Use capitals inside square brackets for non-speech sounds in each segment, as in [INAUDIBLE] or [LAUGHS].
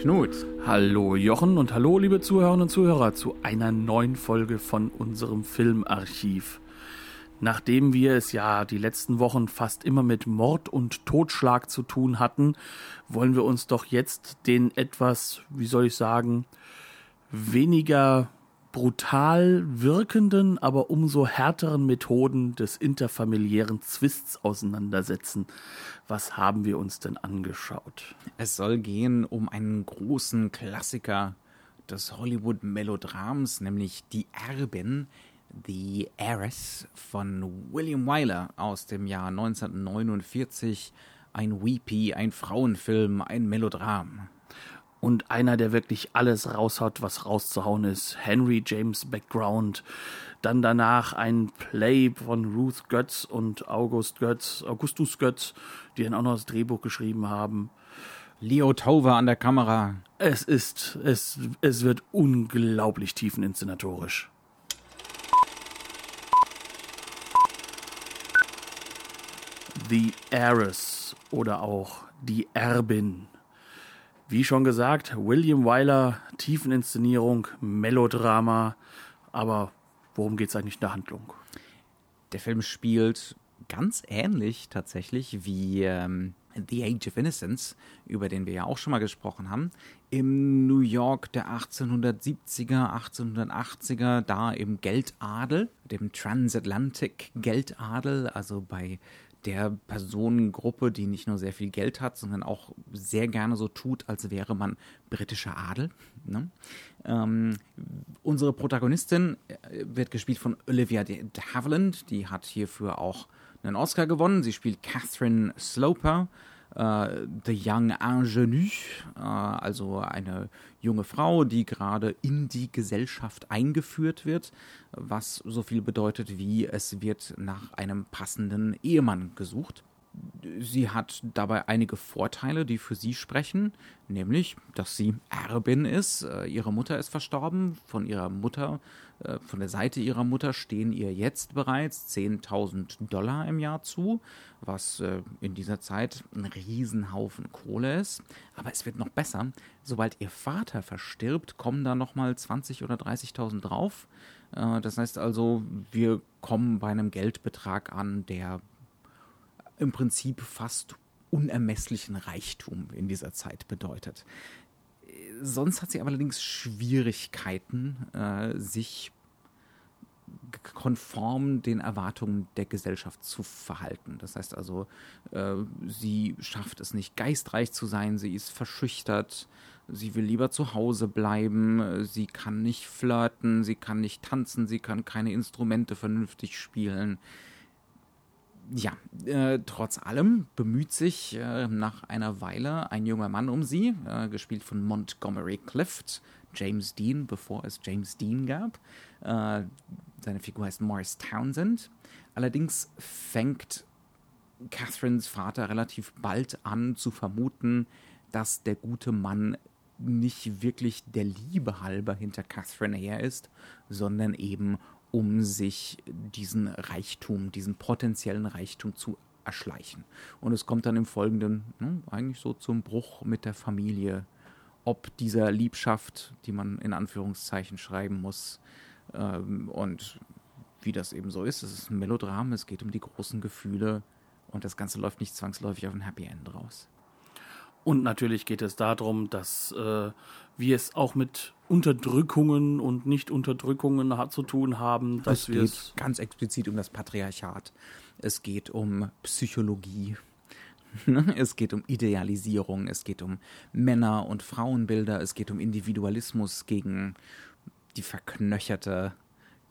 Knut. Hallo Jochen und hallo liebe Zuhörerinnen und Zuhörer zu einer neuen Folge von unserem Filmarchiv. Nachdem wir es ja die letzten Wochen fast immer mit Mord und Totschlag zu tun hatten, wollen wir uns doch jetzt den etwas, wie soll ich sagen, weniger brutal wirkenden, aber umso härteren Methoden des interfamiliären Zwists auseinandersetzen. Was haben wir uns denn angeschaut? Es soll gehen um einen großen Klassiker des Hollywood-Melodrams, nämlich Die Erbin, The Heiress von William Wyler aus dem Jahr 1949. Ein Weepy, ein Frauenfilm, ein Melodram. Und einer, der wirklich alles raushaut, was rauszuhauen ist. Henry James Background. Dann danach ein Play von Ruth Götz und August Götz, Augustus Götz, die dann auch noch das Drehbuch geschrieben haben. Leo Tover an der Kamera. Es ist, es, es wird unglaublich tiefeninszenatorisch. The Heiress oder auch Die Erbin. Wie schon gesagt, William Wyler, Tiefeninszenierung, Melodrama. Aber worum geht es eigentlich in der Handlung? Der Film spielt ganz ähnlich tatsächlich wie ähm, The Age of Innocence, über den wir ja auch schon mal gesprochen haben, im New York der 1870er, 1880er, da im Geldadel, dem Transatlantic Geldadel, also bei der Personengruppe, die nicht nur sehr viel Geld hat, sondern auch sehr gerne so tut, als wäre man britischer Adel. Ne? Ähm, unsere Protagonistin äh, wird gespielt von Olivia de Havilland, die hat hierfür auch einen Oscar gewonnen. Sie spielt Catherine Sloper, äh, The Young Ingenue, äh, also eine junge Frau, die gerade in die Gesellschaft eingeführt wird, was so viel bedeutet wie es wird nach einem passenden Ehemann gesucht. Sie hat dabei einige Vorteile, die für sie sprechen, nämlich, dass sie Erbin ist. Äh, ihre Mutter ist verstorben. Von ihrer Mutter, von der Seite ihrer Mutter stehen ihr jetzt bereits 10.000 Dollar im Jahr zu, was äh, in dieser Zeit ein Riesenhaufen Kohle ist. Aber es wird noch besser. Sobald ihr Vater verstirbt, kommen da nochmal 20.000 oder 30.000 drauf. Das heißt also, wir kommen bei einem Geldbetrag an, der im Prinzip fast unermesslichen Reichtum in dieser Zeit bedeutet. Sonst hat sie allerdings Schwierigkeiten, äh, sich konform den Erwartungen der Gesellschaft zu verhalten. Das heißt also, äh, sie schafft es nicht, geistreich zu sein, sie ist verschüchtert, sie will lieber zu Hause bleiben, sie kann nicht flirten, sie kann nicht tanzen, sie kann keine Instrumente vernünftig spielen ja, äh, trotz allem bemüht sich äh, nach einer Weile ein junger Mann um sie, äh, gespielt von Montgomery Clift, James Dean, bevor es James Dean gab. Äh, seine Figur heißt Morris Townsend. Allerdings fängt Catherines Vater relativ bald an zu vermuten, dass der gute Mann nicht wirklich der Liebe halber hinter Catherine her ist, sondern eben um sich diesen Reichtum, diesen potenziellen Reichtum zu erschleichen. Und es kommt dann im Folgenden ne, eigentlich so zum Bruch mit der Familie, ob dieser Liebschaft, die man in Anführungszeichen schreiben muss, ähm, und wie das eben so ist. Es ist ein Melodram, es geht um die großen Gefühle und das Ganze läuft nicht zwangsläufig auf ein Happy End raus. Und natürlich geht es darum, dass äh, wir es auch mit Unterdrückungen und Nicht-Unterdrückungen zu tun haben. Dass es geht es ganz explizit um das Patriarchat. Es geht um Psychologie. [LAUGHS] Es geht um Idealisierung, es geht um Männer- und Frauenbilder, es geht um Individualismus gegen die verknöcherte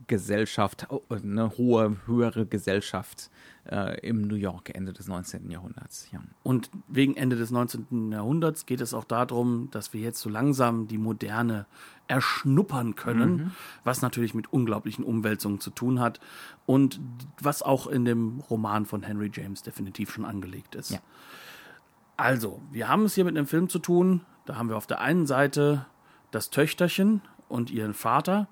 Gesellschaft, eine hohe, höhere Gesellschaft äh, im New York Ende des 19. Jahrhunderts. Ja. Und wegen Ende des 19. Jahrhunderts geht es auch darum, dass wir jetzt so langsam die Moderne erschnuppern können, mhm. was natürlich mit unglaublichen Umwälzungen zu tun hat und was auch in dem Roman von Henry James definitiv schon angelegt ist. Ja. Also, wir haben es hier mit einem Film zu tun. Da haben wir auf der einen Seite das Töchterchen und ihren Vater,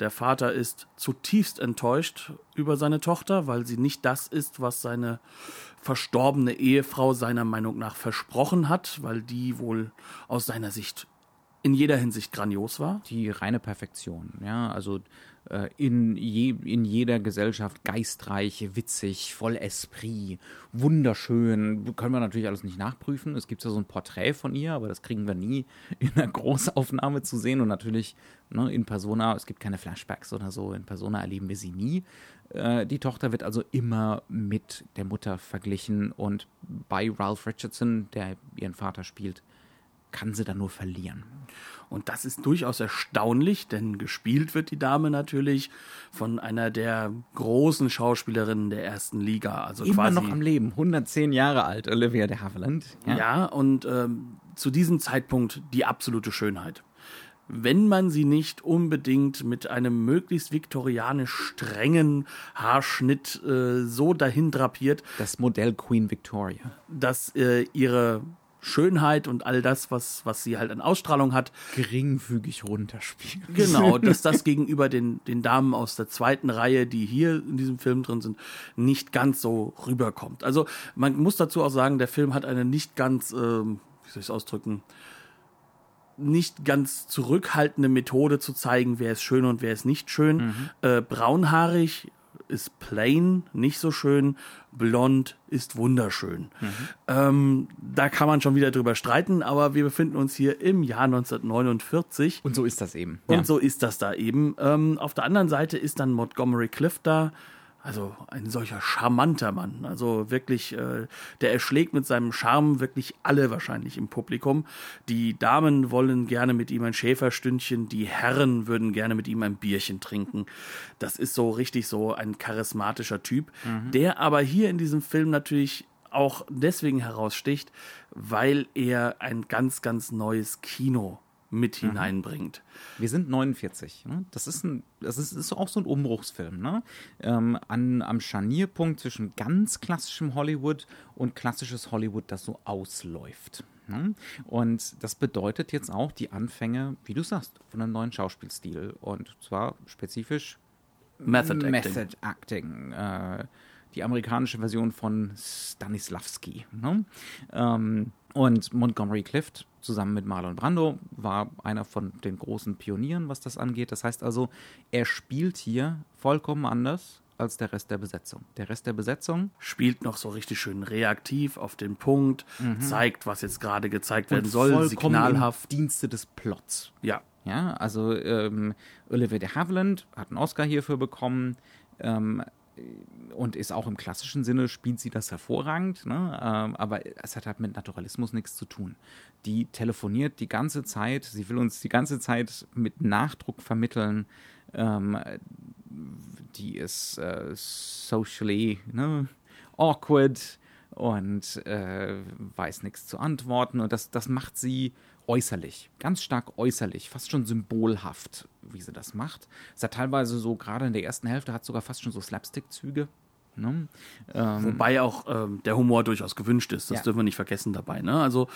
der Vater ist zutiefst enttäuscht über seine Tochter, weil sie nicht das ist, was seine verstorbene Ehefrau seiner Meinung nach versprochen hat, weil die wohl aus seiner Sicht in jeder Hinsicht grandios war. Die reine Perfektion, ja, also äh, in, je, in jeder Gesellschaft geistreich, witzig, voll Esprit, wunderschön. Können wir natürlich alles nicht nachprüfen. Es gibt ja so ein Porträt von ihr, aber das kriegen wir nie [LAUGHS] in einer Großaufnahme zu sehen. Und natürlich ne, in Persona, es gibt keine Flashbacks oder so, in Persona erleben wir sie nie. Äh, die Tochter wird also immer mit der Mutter verglichen und bei Ralph Richardson, der ihren Vater spielt, kann sie dann nur verlieren. Und das ist durchaus erstaunlich, denn gespielt wird die Dame natürlich von einer der großen Schauspielerinnen der ersten Liga. Also Immer noch am Leben, 110 Jahre alt, Olivia de Havilland. Ja, ja und ähm, zu diesem Zeitpunkt die absolute Schönheit. Wenn man sie nicht unbedingt mit einem möglichst viktorianisch strengen Haarschnitt äh, so dahin drapiert. Das Modell Queen Victoria. Dass äh, ihre Schönheit und all das, was, was sie halt an Ausstrahlung hat. Geringfügig runterspielt. Genau, [LAUGHS] dass das gegenüber den, den Damen aus der zweiten Reihe, die hier in diesem Film drin sind, nicht ganz so rüberkommt. Also man muss dazu auch sagen, der Film hat eine nicht ganz, ähm, wie soll ich es ausdrücken, nicht ganz zurückhaltende Methode zu zeigen, wer ist schön und wer ist nicht schön. Mhm. Äh, braunhaarig ist plain, nicht so schön. Blond ist wunderschön. Mhm. Ähm, da kann man schon wieder drüber streiten, aber wir befinden uns hier im Jahr 1949. Und so ist das eben. Und ja. so ist das da eben. Ähm, auf der anderen Seite ist dann Montgomery Clift da, also ein solcher charmanter Mann. Also wirklich, äh, der erschlägt mit seinem Charme wirklich alle wahrscheinlich im Publikum. Die Damen wollen gerne mit ihm ein Schäferstündchen, die Herren würden gerne mit ihm ein Bierchen trinken. Das ist so richtig so ein charismatischer Typ, mhm. der aber hier in diesem Film natürlich auch deswegen heraussticht, weil er ein ganz, ganz neues Kino mit mhm. hineinbringt. Wir sind 49. Ne? Das, ist ein, das ist, ist auch so ein Umbruchsfilm. Ne? Ähm, an, am Scharnierpunkt zwischen ganz klassischem Hollywood und klassisches Hollywood, das so ausläuft. Ne? Und das bedeutet jetzt auch die Anfänge, wie du sagst, von einem neuen Schauspielstil. Und zwar spezifisch Method Acting. Method Acting äh, die amerikanische Version von Stanislavski. Ne? Ähm, und Montgomery Clift zusammen mit Marlon Brando war einer von den großen Pionieren, was das angeht. Das heißt also, er spielt hier vollkommen anders als der Rest der Besetzung. Der Rest der Besetzung spielt noch so richtig schön reaktiv auf den Punkt, mhm. zeigt, was jetzt gerade gezeigt werden soll, signalhaft. Dienste des Plots. Ja. Ja, also ähm, Olivia de Havilland hat einen Oscar hierfür bekommen. Ähm, und ist auch im klassischen Sinne, spielt sie das hervorragend, ne? Ähm, aber es hat halt mit Naturalismus nichts zu tun. Die telefoniert die ganze Zeit, sie will uns die ganze Zeit mit Nachdruck vermitteln, ähm, die ist äh, socially ne? awkward und äh, weiß nichts zu antworten und das, das macht sie äußerlich, ganz stark äußerlich, fast schon symbolhaft, wie sie das macht. Es hat teilweise so, gerade in der ersten Hälfte, hat sogar fast schon so Slapstick-Züge. Ne? Ähm, Wobei auch ähm, der Humor durchaus gewünscht ist, das ja. dürfen wir nicht vergessen dabei. Ne? Also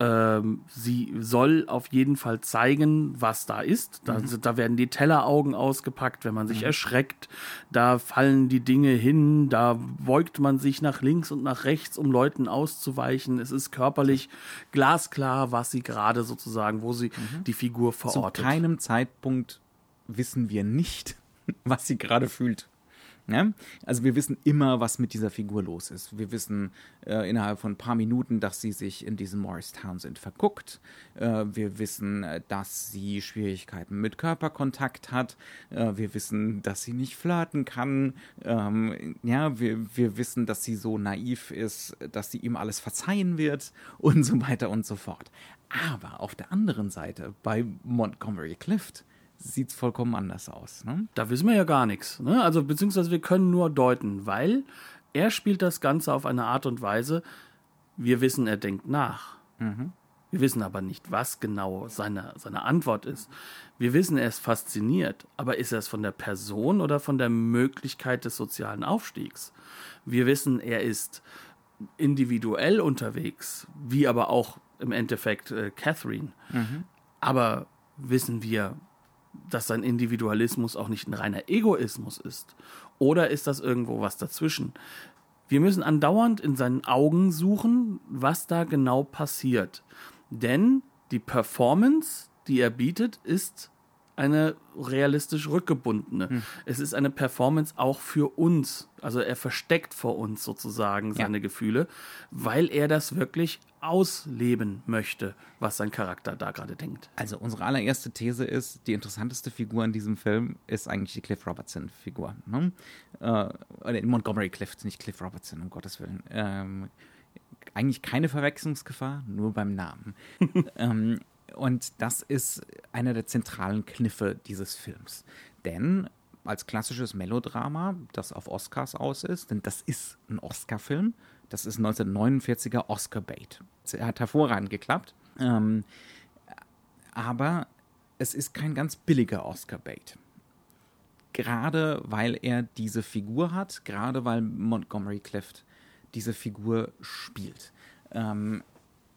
ähm, sie soll auf jeden Fall zeigen, was da ist. Da, mhm. da werden die Telleraugen ausgepackt, wenn man sich mhm. erschreckt. Da fallen die Dinge hin, da beugt man sich nach links und nach rechts, um Leuten auszuweichen. Es ist körperlich glasklar, was sie gerade sozusagen, wo sie mhm. die Figur verortet. Zu keinem Zeitpunkt wissen wir nicht, [LAUGHS] was sie gerade fühlt. Ja? Also wir wissen immer, was mit dieser Figur los ist. Wir wissen äh, innerhalb von ein paar Minuten, dass sie sich in diesen Morris Townsend verguckt. Äh, wir wissen, äh, dass sie Schwierigkeiten mit Körperkontakt hat. Äh, wir wissen, dass sie nicht flirten kann. Ähm, ja, wir, wir wissen, dass sie so naiv ist, dass sie ihm alles verzeihen wird und so weiter und so fort. Aber auf der anderen Seite, bei Montgomery Clift, sieht es vollkommen anders aus. Ne? Da wissen wir ja gar nichts. Ne? Also beziehungsweise wir können nur deuten, weil er spielt das Ganze auf eine Art und Weise, wir wissen, er denkt nach. Mhm. Wir wissen aber nicht, was genau seine, seine Antwort ist. Wir wissen, er ist fasziniert, aber ist er es von der Person oder von der Möglichkeit des sozialen Aufstiegs? Wir wissen, er ist individuell unterwegs, wie aber auch im Endeffekt äh, Catherine. Aber wissen wir, dass sein Individualismus auch nicht ein reiner Egoismus ist? Oder ist das irgendwo was dazwischen? Wir müssen andauernd in seinen Augen suchen, was da genau passiert. Denn die Performance, die er bietet, ist eine realistisch rückgebundene. Es ist eine Performance auch für uns. Also er versteckt vor uns sozusagen seine Gefühle, weil er das wirklich ausleben möchte, was sein Charakter da gerade denkt. Also unsere allererste These ist, die interessanteste Figur in diesem Film ist eigentlich die Cliff Robertson-Figur. Ne? Äh, oder Montgomery Clift, nicht Cliff Robertson, um Gottes Willen. Ähm, eigentlich keine Verwechslungsgefahr, nur beim Namen. [LAUGHS] ähm, und das ist einer der zentralen Kniffe dieses Films. Denn als klassisches Melodrama, das auf Oscars aus ist, denn das ist ein Oscar-Film, das ist 1949er Oscar-Bait. Er hat hervorragend geklappt, ähm, aber es ist kein ganz billiger Oscar-Bait. Gerade weil er diese Figur hat, gerade weil Montgomery Clift diese Figur spielt. Ähm,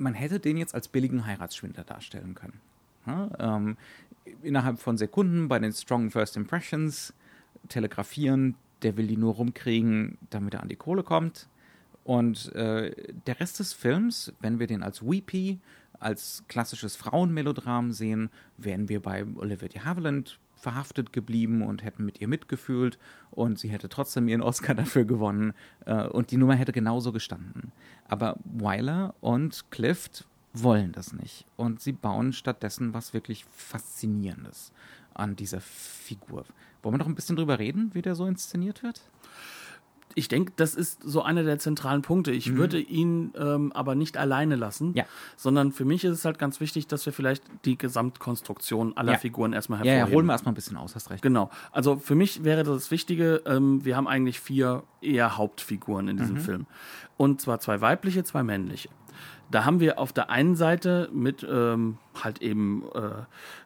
man hätte den jetzt als billigen Heiratsschwindler darstellen können. Ja, ähm, innerhalb von Sekunden bei den Strong First Impressions telegrafieren, der will die nur rumkriegen, damit er an die Kohle kommt. Und äh, der Rest des Films, wenn wir den als Weepy, als klassisches Frauenmelodram sehen, wären wir bei Olivia de Havilland verhaftet geblieben und hätten mit ihr mitgefühlt und sie hätte trotzdem ihren Oscar [LAUGHS] dafür gewonnen äh, und die Nummer hätte genauso gestanden. Aber Weiler und Clift wollen das nicht und sie bauen stattdessen was wirklich Faszinierendes an dieser Figur. Wollen wir noch ein bisschen drüber reden, wie der so inszeniert wird? Ich denke, das ist so einer der zentralen Punkte. Ich würde ihn ähm, aber nicht alleine lassen, Mhm. Ja. sondern für mich ist es halt ganz wichtig, dass wir vielleicht die Gesamtkonstruktion aller Ja. Figuren erstmal Ja, hervorheben. ja, holen wir erstmal ein bisschen aus, hast recht. Genau. Also für mich wäre das Wichtige, ähm, wir haben eigentlich vier eher Hauptfiguren in Mhm. diesem Film. Und zwar zwei weibliche, zwei männliche. Da haben wir auf der einen Seite mit ähm, halt eben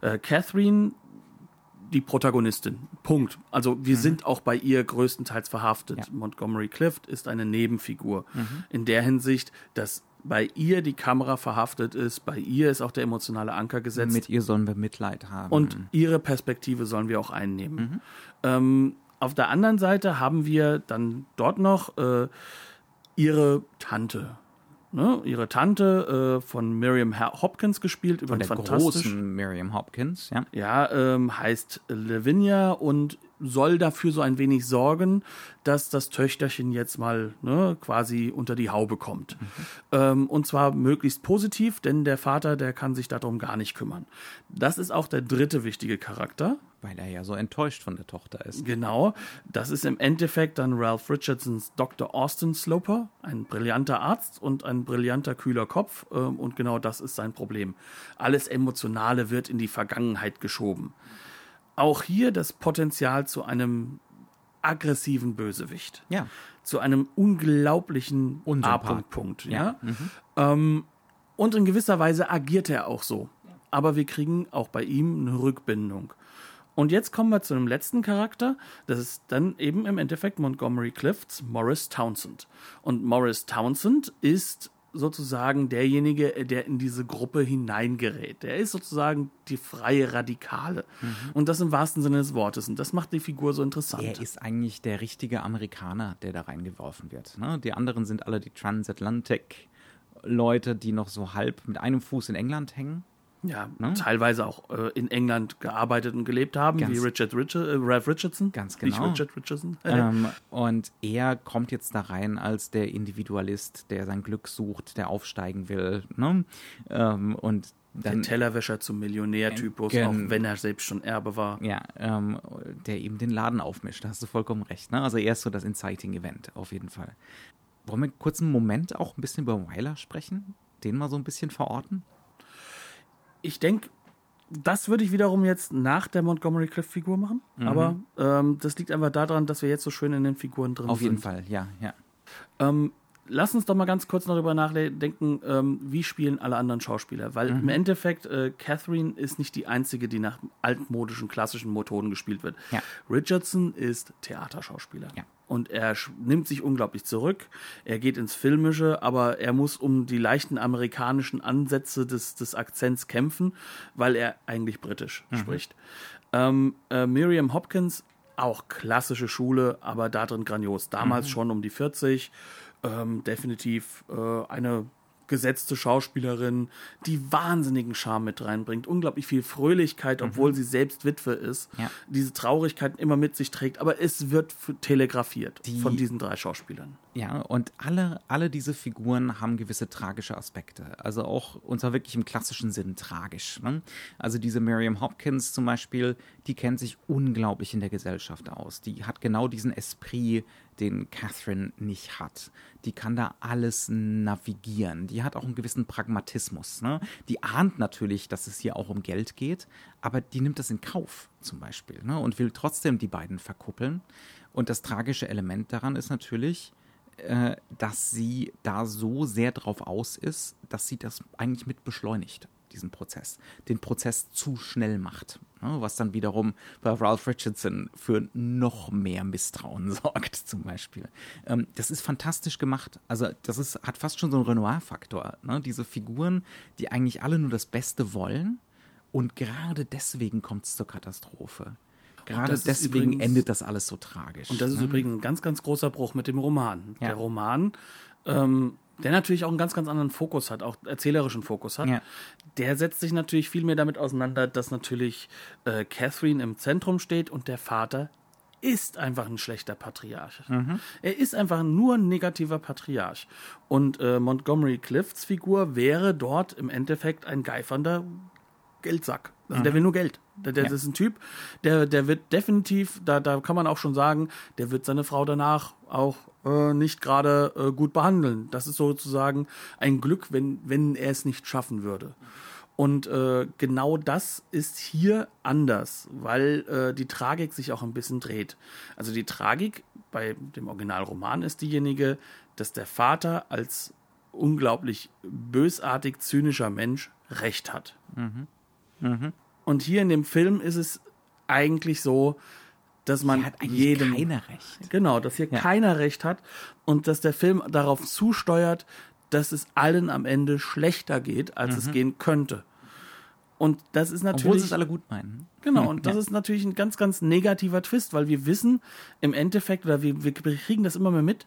äh, äh, Catherine die Protagonistin. Punkt. Also wir sind auch bei ihr größtenteils verhaftet. Mhm. Ja. Mhm. Montgomery Clift ist eine Nebenfigur. In der Hinsicht, dass bei ihr die Kamera verhaftet ist, bei ihr ist auch der emotionale Anker gesetzt. Mit ihr sollen wir Mitleid haben. Und ihre Perspektive sollen wir auch einnehmen. Ähm, auf der anderen Seite haben wir dann dort noch äh, ihre Tante. Ne? Ihre Tante äh, von Miriam Hopkins gespielt, von übrigens der großen Miriam Hopkins, ja. Ja, ähm, heißt Lavinia und soll dafür so ein wenig sorgen, dass das Töchterchen jetzt mal ne, quasi unter die Haube kommt. Ähm, und zwar möglichst positiv, denn der Vater, der kann sich darum gar nicht kümmern. Das ist auch der dritte wichtige Charakter. Weil er ja so enttäuscht von der Tochter ist. Genau, das ist im Endeffekt dann Ralph Richardsons Dr. Austin Sloper, ein brillanter Arzt und ein brillanter, kühler Kopf. ähm, Und genau das ist sein Problem. Alles Emotionale wird in die Vergangenheit geschoben. Auch hier das Potenzial zu einem aggressiven Bösewicht. Ja. Zu einem unglaublichen Unsympath. A-Punkt-Punkt. Ja? Ähm, und in gewisser Weise agiert er auch so. Aber wir kriegen auch bei ihm eine Rückbindung. Und jetzt kommen wir zu einem letzten Charakter. Das ist dann eben im Endeffekt Montgomery Clifts Morris Townsend. Und Morris Townsend ist sozusagen derjenige, der in diese Gruppe hineingerät. Der ist sozusagen die freie Radikale. Und das im wahrsten Sinne des Wortes. Und das macht die Figur so interessant. Er ist eigentlich der richtige Amerikaner, der da reingeworfen wird. Ne? Die anderen sind alle die Transatlantic-Leute, die noch so halb mit einem Fuß in England hängen. Ja, teilweise auch äh, in England gearbeitet und gelebt haben, Ganz- wie Richard Richard, äh, Ralph Richardson. Ganz Nicht genau. Richard Richardson. [LAUGHS] Ähm, und er kommt jetzt da rein als der Individualist, der sein Glück sucht, der aufsteigen will. Ne? Ähm, und der dann, Tellerwäscher zum Millionärtypus, auch wenn er selbst schon Erbe war. ja, ähm, der eben den Laden aufmischt. Da hast du vollkommen recht. Ne? Also er ist so das Inciting-Event, auf jeden Fall. Wollen wir kurz einen Moment auch ein bisschen über Weiler sprechen? Den mal so ein bisschen verorten? Ich denke, das würde ich wiederum jetzt nach der Montgomery Clift-Figur machen. Mhm. Aber ähm, das liegt einfach daran, dass wir jetzt so schön in den Figuren drin Auf sind. jeden Fall, ja, ja. Ähm, lass uns doch mal ganz kurz noch darüber nachdenken, ähm, wie spielen alle anderen Schauspieler. Weil mhm. im Endeffekt, äh, Catherine ist nicht die einzige, die nach altmodischen, klassischen Methoden gespielt wird. Ja. Richardson ist Theaterschauspieler. Ja. Und er nimmt sich unglaublich zurück. Er geht ins Filmische, aber er muss um die leichten amerikanischen Ansätze des, des Akzents kämpfen, weil er eigentlich britisch mhm. spricht. Ähm, äh, Miriam Hopkins, auch klassische Schule, aber da drin grandios. Damals mhm. schon um die 40 ähm, definitiv äh, eine gesetzte Schauspielerin, die wahnsinnigen Charme mit reinbringt, unglaublich viel Fröhlichkeit, obwohl mhm. sie selbst Witwe ist, ja. diese Traurigkeit immer mit sich trägt, aber es wird telegrafiert die, von diesen drei Schauspielern. Ja, und alle, alle diese Figuren haben gewisse tragische Aspekte. Also auch, und zwar wirklich im klassischen Sinn tragisch. Ne? Also diese Miriam Hopkins zum Beispiel, die kennt sich unglaublich in der Gesellschaft aus. Die hat genau diesen Esprit, den Catherine nicht hat. Die kann da alles navigieren. Die hat auch einen gewissen Pragmatismus. Ne? Die ahnt natürlich, dass es hier auch um Geld geht, aber die nimmt das in Kauf zum Beispiel ne? und will trotzdem die beiden verkuppeln. Und das tragische Element daran ist natürlich, äh, dass sie da so sehr drauf aus ist, dass sie das eigentlich mit beschleunigt, diesen Prozess. Den Prozess zu schnell macht. Ne? Was dann wiederum bei Ralph Richardson für noch mehr Misstrauen [LAUGHS] sorgt, zum Beispiel. Ähm, das ist fantastisch gemacht. Also, das ist, hat fast schon so einen Renoir-Faktor. Ne? Diese Figuren, die eigentlich alle nur das Beste wollen. Und gerade deswegen kommt es zur Katastrophe. Gerade deswegen übrigens, endet das alles so tragisch. Und das ist ne? übrigens ein ganz, ganz großer Bruch mit dem Roman. Ja. Der Roman, ähm, der natürlich auch einen ganz, ganz anderen Fokus hat, auch erzählerischen Fokus hat, ja. der setzt sich natürlich viel mehr damit auseinander, dass natürlich äh, Catherine im Zentrum steht und der Vater ist einfach ein schlechter Patriarch. Mhm. Er ist einfach nur ein negativer Patriarch. Und äh, Montgomery Clifts Figur wäre dort im Endeffekt ein geifernder Geldsack. Also mhm. der will nur Geld. Der, der ja. ist ein Typ, der, der wird definitiv, da, da kann man auch schon sagen, der wird seine Frau danach auch äh, nicht gerade äh, gut behandeln. Das ist sozusagen ein Glück, wenn, wenn er es nicht schaffen würde. Und äh, genau das ist hier anders, weil äh, die Tragik sich auch ein bisschen dreht. Also die Tragik bei dem Originalroman ist diejenige, dass der Vater als unglaublich bösartig zynischer Mensch Recht hat. Mhm. Mhm. Und hier in dem Film ist es eigentlich so, dass man hier hat jedem keiner recht. Genau, dass hier ja. keiner recht hat und dass der Film darauf zusteuert, dass es allen am Ende schlechter geht, als mhm. es gehen könnte. Und das ist natürlich. Obwohl sie es alle gut meinen. Genau, [LAUGHS] und das ja. ist natürlich ein ganz, ganz negativer Twist, weil wir wissen im Endeffekt, oder wir, wir kriegen das immer mehr mit,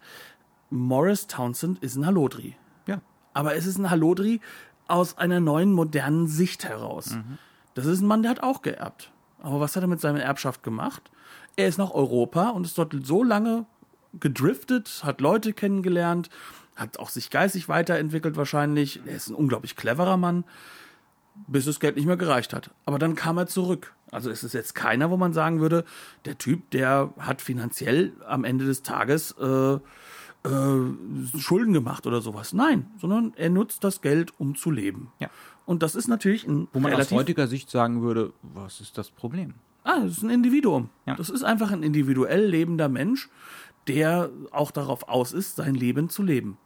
Morris Townsend ist ein Hallodri. Ja. Aber es ist ein Hallodri aus einer neuen, modernen Sicht heraus. Mhm. Das ist ein Mann, der hat auch geerbt. Aber was hat er mit seiner Erbschaft gemacht? Er ist nach Europa und ist dort so lange gedriftet, hat Leute kennengelernt, hat auch sich geistig weiterentwickelt wahrscheinlich. Er ist ein unglaublich cleverer Mann, bis das Geld nicht mehr gereicht hat. Aber dann kam er zurück. Also ist es jetzt keiner, wo man sagen würde, der Typ, der hat finanziell am Ende des Tages äh, äh, Schulden gemacht oder sowas. Nein, sondern er nutzt das Geld, um zu leben. Ja. Und das ist natürlich ein. Wo man aus heutiger Sicht sagen würde, was ist das Problem? Ah, das ist ein Individuum. Ja. Das ist einfach ein individuell lebender Mensch, der auch darauf aus ist, sein Leben zu leben.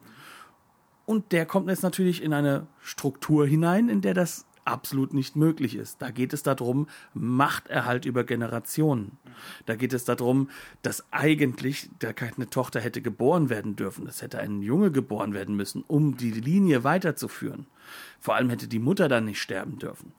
Und der kommt jetzt natürlich in eine Struktur hinein, in der das absolut nicht möglich ist. Da geht es darum, Machterhalt über Generationen. Da geht es darum, dass eigentlich da keine Tochter hätte geboren werden dürfen. Es hätte ein Junge geboren werden müssen, um die Linie weiterzuführen. Vor allem hätte die Mutter dann nicht sterben dürfen.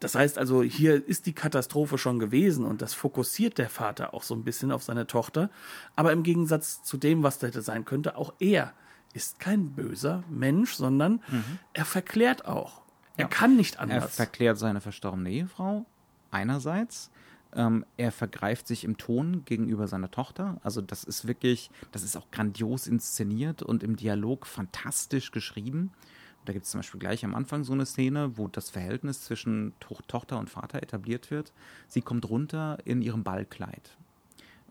Das heißt also, hier ist die Katastrophe schon gewesen und das fokussiert der Vater auch so ein bisschen auf seine Tochter. Aber im Gegensatz zu dem, was da hätte sein könnte, auch er ist kein böser Mensch, sondern mhm. er verklärt auch. Er ja. kann nicht anders. Er verklärt seine verstorbene Ehefrau einerseits. Ähm, er vergreift sich im Ton gegenüber seiner Tochter. Also das ist wirklich, das ist auch grandios inszeniert und im Dialog fantastisch geschrieben. Da gibt es zum Beispiel gleich am Anfang so eine Szene, wo das Verhältnis zwischen to Tochter und Vater etabliert wird. Sie kommt runter in ihrem Ballkleid.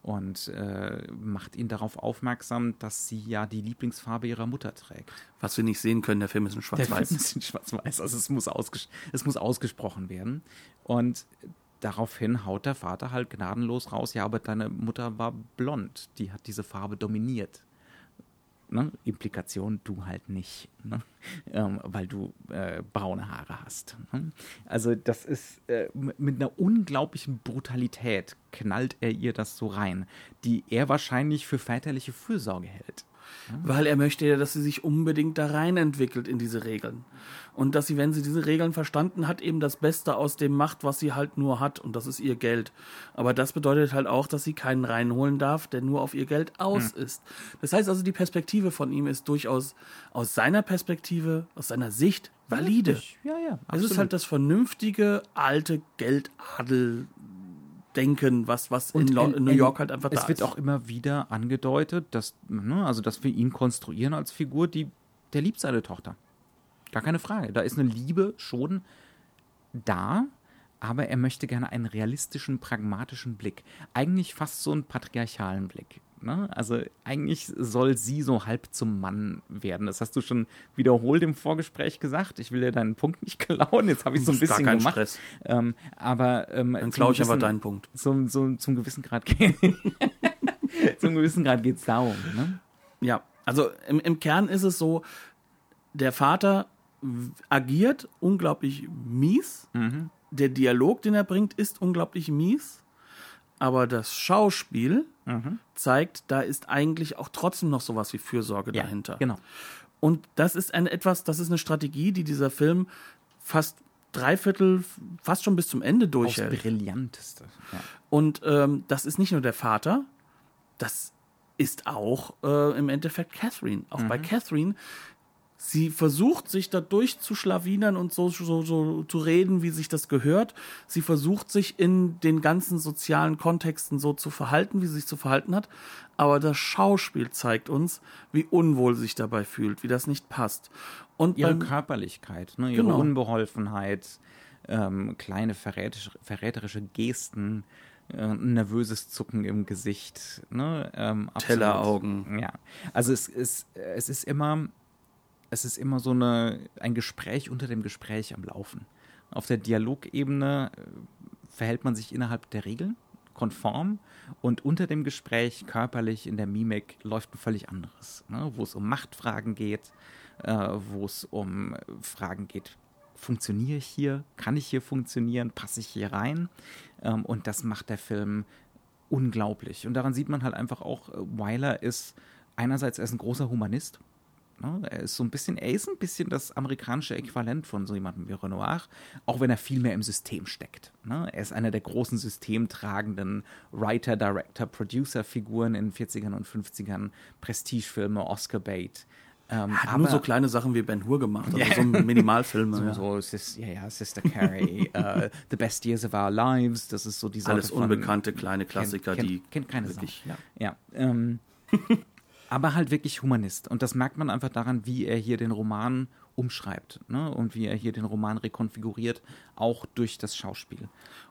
Und äh, macht ihn darauf aufmerksam, dass sie ja die Lieblingsfarbe ihrer Mutter trägt. Was wir nicht sehen können, der Film ist in Der Schwarz-Weiß. Film ist in Schwarz-Weiß, also es muss, ausges es muss ausgesprochen werden. Und daraufhin haut der Vater halt gnadenlos raus, ja, aber deine Mutter war blond, die hat diese Farbe dominiert. Ne? Implikation, du halt nicht, ne? ähm, weil du äh, braune Haare hast. Ne? Also das ist äh, mit einer unglaublichen Brutalität knallt er ihr das so rein, die er wahrscheinlich für väterliche Fürsorge hält. Weil er möchte ja, dass sie sich unbedingt da rein entwickelt in diese Regeln. Und dass sie, wenn sie diese Regeln verstanden hat, eben das Beste aus dem macht, was sie halt nur hat. Und das ist ihr Geld. Aber das bedeutet halt auch, dass sie keinen reinholen darf, der nur auf ihr Geld aus ist. Das heißt also, die Perspektive von ihm ist durchaus aus seiner Perspektive, aus seiner Sicht valide. Ja, ja. Es ist halt das vernünftige, alte Geldadel. Denken, was, was in, Lo- in New York halt einfach es da wird ist. auch immer wieder angedeutet, dass, ne, also dass wir ihn konstruieren als Figur, die, der liebt seine Tochter. Gar keine Frage. Da ist eine Liebe schon da, aber er möchte gerne einen realistischen, pragmatischen Blick. Eigentlich fast so einen patriarchalen Blick. Ne? Also eigentlich soll sie so halb zum Mann werden. Das hast du schon wiederholt im Vorgespräch gesagt. Ich will dir deinen Punkt nicht klauen. Jetzt habe ich so ein Gar bisschen kein gemacht. Stress. Ähm, aber ähm, Dann zum klaue ich aber gewissen- deinen Punkt. zum, zum, zum gewissen Grad geht [LAUGHS] zum gewissen Grad geht es darum. Ne? Ja, also im, im Kern ist es so, der Vater agiert unglaublich mies. Der Dialog, den er bringt, ist unglaublich mies. Aber das Schauspiel zeigt, da ist eigentlich auch trotzdem noch sowas wie Fürsorge dahinter. Genau. Und das ist ein etwas, das ist eine Strategie, die dieser Film fast dreiviertel, fast schon bis zum Ende durchhält. Brillanteste. Ja. Und ähm, das ist nicht nur der Vater, das ist auch äh, im Endeffekt Catherine. Auch bei Catherine, sie versucht sich da durchzuschlawinern und so, so, so zu reden, wie sich das gehört. Sie versucht sich in den ganzen sozialen Kontexten so zu verhalten, wie sie sich zu verhalten hat. Aber das Schauspiel zeigt uns, wie unwohl sie sich dabei fühlt, wie das nicht passt. Und Ihre beim- Körperlichkeit, ne? ihre Genau. Unbeholfenheit, ähm, kleine verräterische, verräterische Gesten, äh, nervöses Zucken im Gesicht. Ne? Ähm. Telleraugen. Ja, also es ist, es ist immer, es ist immer so eine, ein Gespräch unter dem Gespräch am Laufen. Auf der Dialogebene äh, verhält man sich innerhalb der Regeln, konform, und unter dem Gespräch, körperlich, in der Mimik, läuft ein völlig anderes. Ne? Wo es um Machtfragen geht, äh, wo es um Fragen geht, funktioniere ich hier, kann ich hier funktionieren, passe ich hier rein? Ähm, und das macht der Film unglaublich. Und daran sieht man halt einfach auch, äh, Weiler ist einerseits er ist ein großer Humanist. Ne? Er ist so ein bisschen, er ist ein bisschen das amerikanische Äquivalent von so jemandem wie Renoir, auch wenn er viel mehr im System steckt. Ne? Er ist einer der großen systemtragenden Writer, Director, Producer-Figuren in den 40ern und 50ern, Prestigefilme, Oscar-Bait. Ähm, hat nur so kleine Sachen wie Ben Hur gemacht, also so Minimalfilme. [LAUGHS] so, ja. so Sis, ja, ja, Sister Carrie, [LAUGHS] äh, The Best Years of Our Lives, das ist so die Sorte Alles von, unbekannte kleine Klassiker, kennt, die kennt, kennt keine wirklich, Sau. ja. Ja, ähm, [LAUGHS] aber halt wirklich Humanist. Und das merkt man einfach daran, wie er hier den Roman umschreibt ne? und wie er hier den Roman rekonfiguriert, auch durch das Schauspiel.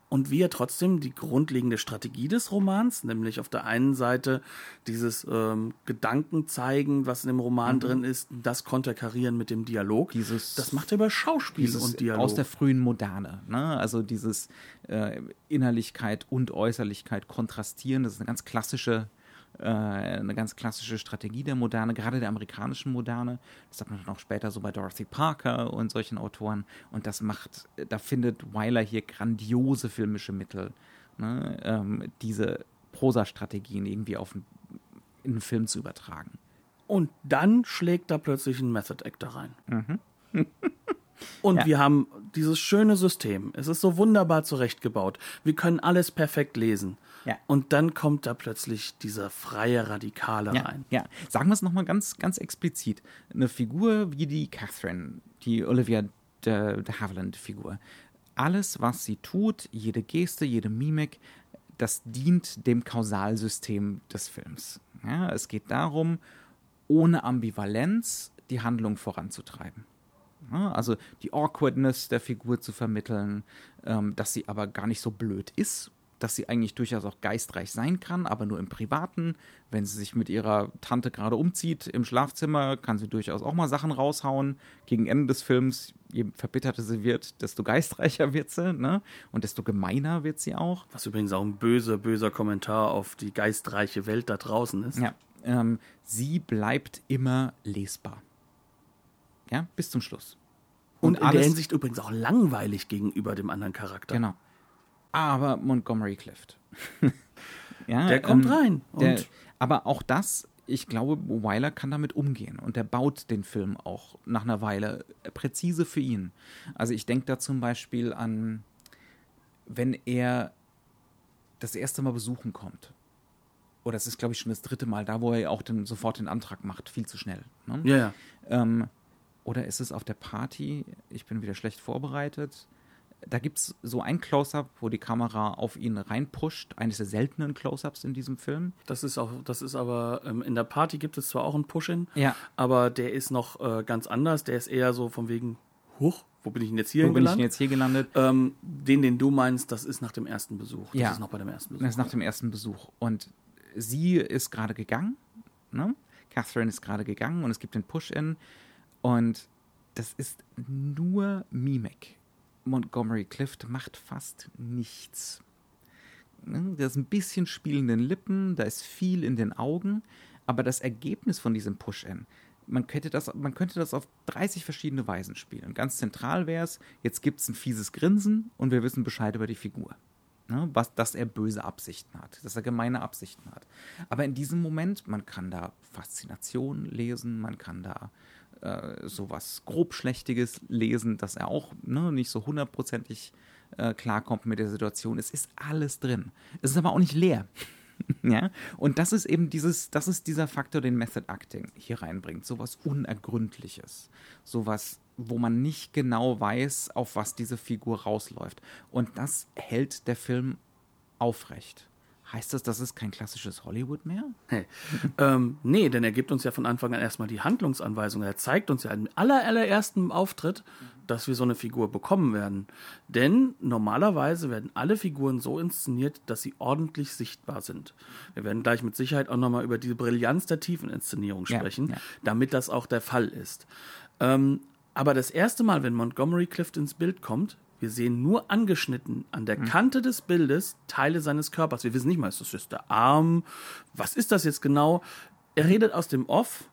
Und wie er trotzdem die grundlegende Strategie des Romans, nämlich auf der einen Seite dieses ähm, Gedanken zeigen, was in dem Roman drin ist, das konterkarieren mit dem Dialog. Mhm. Dieses- das macht er über Schauspiel und Dialog. aus der frühen Moderne. Ne? Also dieses äh, Innerlichkeit und Äußerlichkeit kontrastieren, das ist eine ganz klassische eine ganz klassische Strategie der Moderne, gerade der amerikanischen Moderne. Das hat man dann auch später so bei Dorothy Parker und solchen Autoren. Und das macht, da findet Weiler hier grandiose filmische Mittel, ne? ähm, diese Prosa-Strategien irgendwie auf einen, in einen Film zu übertragen. Und dann schlägt da plötzlich ein Method Actor rein. [LAUGHS] Und Mhm. Ja. wir haben dieses schöne System. Es ist so wunderbar zurechtgebaut. Wir können alles perfekt lesen. Ja. Und dann kommt da plötzlich dieser freie Radikale Ja, rein. ja. sagen wir es nochmal ganz, ganz explizit. Eine Figur wie die Catherine, die Olivia de, de Havilland-Figur. Alles, was sie tut, jede Geste, jede Mimik, das dient dem Kausalsystem des Films. Ja, es geht darum, ohne Ambivalenz die Handlung voranzutreiben. Ja, also die Awkwardness der Figur zu vermitteln, ähm, dass sie aber gar nicht so blöd ist, dass sie eigentlich durchaus auch geistreich sein kann, aber nur im Privaten. Wenn sie sich mit ihrer Tante gerade umzieht im Schlafzimmer, kann sie durchaus auch mal Sachen raushauen. Gegen Ende des Films, je verbitterter sie wird, desto geistreicher wird sie, ne? Und desto gemeiner wird sie auch. Was übrigens auch ein böser, böser Kommentar auf die geistreiche Welt da draußen ist. Ja, ähm, sie bleibt immer lesbar. Ja, bis zum Schluss. Und, in der Hinsicht übrigens auch langweilig gegenüber dem anderen Charakter. Genau. Aber Montgomery Clift. [LAUGHS] ja, der kommt ähm, rein. Der, aber auch das, ich glaube, Weiler kann damit umgehen und der baut den Film auch nach einer Weile präzise für ihn. Also ich denke da zum Beispiel an, wenn er das erste Mal besuchen kommt. Oder es ist, glaube ich, schon das dritte Mal, da wo er auch den, sofort den Antrag macht, viel zu schnell. Ne? Ja, ja. Ähm, oder ist es auf der Party? Ich bin wieder schlecht vorbereitet. Da gibt es so ein Close-up, wo die Kamera auf ihn reinpusht. Eines der seltenen Close-ups in diesem Film. Das ist auch, das ist aber, ähm, in der Party gibt es zwar auch einen Push-In, ja. aber der ist noch äh, ganz anders. Der ist eher so von wegen, huch, wo bin ich denn jetzt hier Wo bin ich denn jetzt hier gelandet? Ähm, den, den du meinst, das ist nach dem ersten Besuch. Das ja. ist noch bei dem ersten Besuch. Das ist nach dem ersten Besuch. Und sie ist gerade gegangen. Ne? Catherine ist gerade gegangen und es gibt den Push-In. Und das ist nur Mimik. Montgomery Clift macht fast nichts. Ne, da ist ein bisschen spielenden Lippen, da ist viel in den Augen, aber das Ergebnis von diesem Push-In, man könnte, das, man könnte das auf 30 verschiedene Weisen spielen. Ganz zentral wäre es, jetzt gibt es ein fieses Grinsen und wir wissen Bescheid über die Figur. Ne, was, dass er böse Absichten hat, dass er gemeine Absichten hat. Aber in diesem Moment, man kann da Faszination lesen, man kann da äh, sowas grobschlächtiges lesen, dass er auch ne, nicht so hundertprozentig äh, klarkommt mit der Situation. Es ist alles drin. Es ist aber auch nicht leer. [LAUGHS] ja? Und das ist eben dieses, das ist dieser Faktor, den Method Acting hier reinbringt. Sowas Unergründliches. Sowas, wo man nicht genau weiß, auf was diese Figur rausläuft. Und das hält der Film aufrecht. Heißt das, das ist kein klassisches Hollywood mehr? Hey. ähm, nee, denn er gibt uns ja von Anfang an erstmal die Handlungsanweisung. Er zeigt uns ja im aller, allerersten Auftritt, dass wir so eine Figur bekommen werden. Denn normalerweise werden alle Figuren so inszeniert, dass sie ordentlich sichtbar sind. Wir werden gleich mit Sicherheit auch nochmal über diese Brillanz der Tiefeninszenierung sprechen, ja, ja. damit das auch der Fall ist. Ähm, aber das erste Mal, wenn Montgomery Clift ins Bild kommt, wir sehen nur angeschnitten an der hm. Kante des Bildes Teile seines Körpers. Wir wissen nicht mal, ist das jetzt der Arm? Was ist das jetzt genau? Er redet aus dem Off.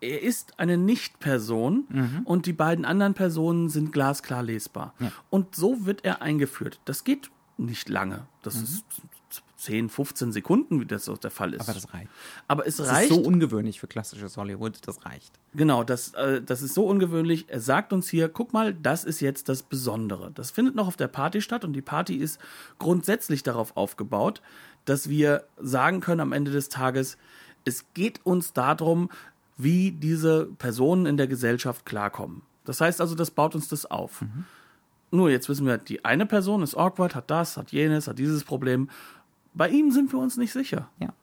Er ist eine Nicht-Person mhm. und die beiden anderen Personen sind glasklar lesbar. Ja. Und so wird er eingeführt. Das geht nicht lange. Das mhm. ist 10, 15 Sekunden, wie das auch der Fall ist. Aber das reicht. Aber es das reicht. ist so ungewöhnlich für klassisches Hollywood, das reicht. Genau, das, äh, das ist so ungewöhnlich. Er sagt uns hier, guck mal, das ist jetzt das Besondere. Das findet noch auf der Party statt und die Party ist grundsätzlich darauf aufgebaut, dass wir sagen können am Ende des Tages, es geht uns darum, wie diese Personen in der Gesellschaft klarkommen. Das heißt also, das baut uns das auf. Mhm. Nur jetzt wissen wir, die eine Person ist awkward, hat das, hat jenes, hat dieses Problem bei ihm sind wir uns nicht sicher. Ja.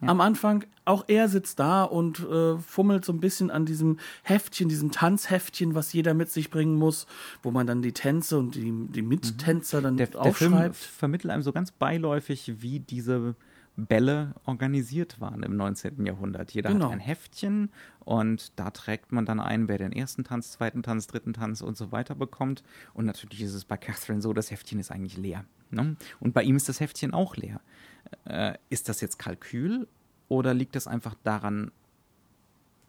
Ja. Am Anfang, auch er sitzt da und äh, fummelt so ein bisschen an diesem Heftchen, diesem Tanzheftchen, was jeder mit sich bringen muss, wo man dann die Tänze und die, die Mittänzer dann der, aufschreibt. Der Film vermittelt einem so ganz beiläufig, wie diese Bälle organisiert waren im 19. Jahrhundert. Jeder genau. hat ein Heftchen und da trägt man dann ein, wer den ersten Tanz, zweiten Tanz, dritten Tanz und so weiter bekommt. Und natürlich ist es bei Catherine so, das Heftchen ist eigentlich leer. Ne? Und bei ihm ist das Heftchen auch leer. Äh, ist das jetzt Kalkül oder liegt das einfach daran,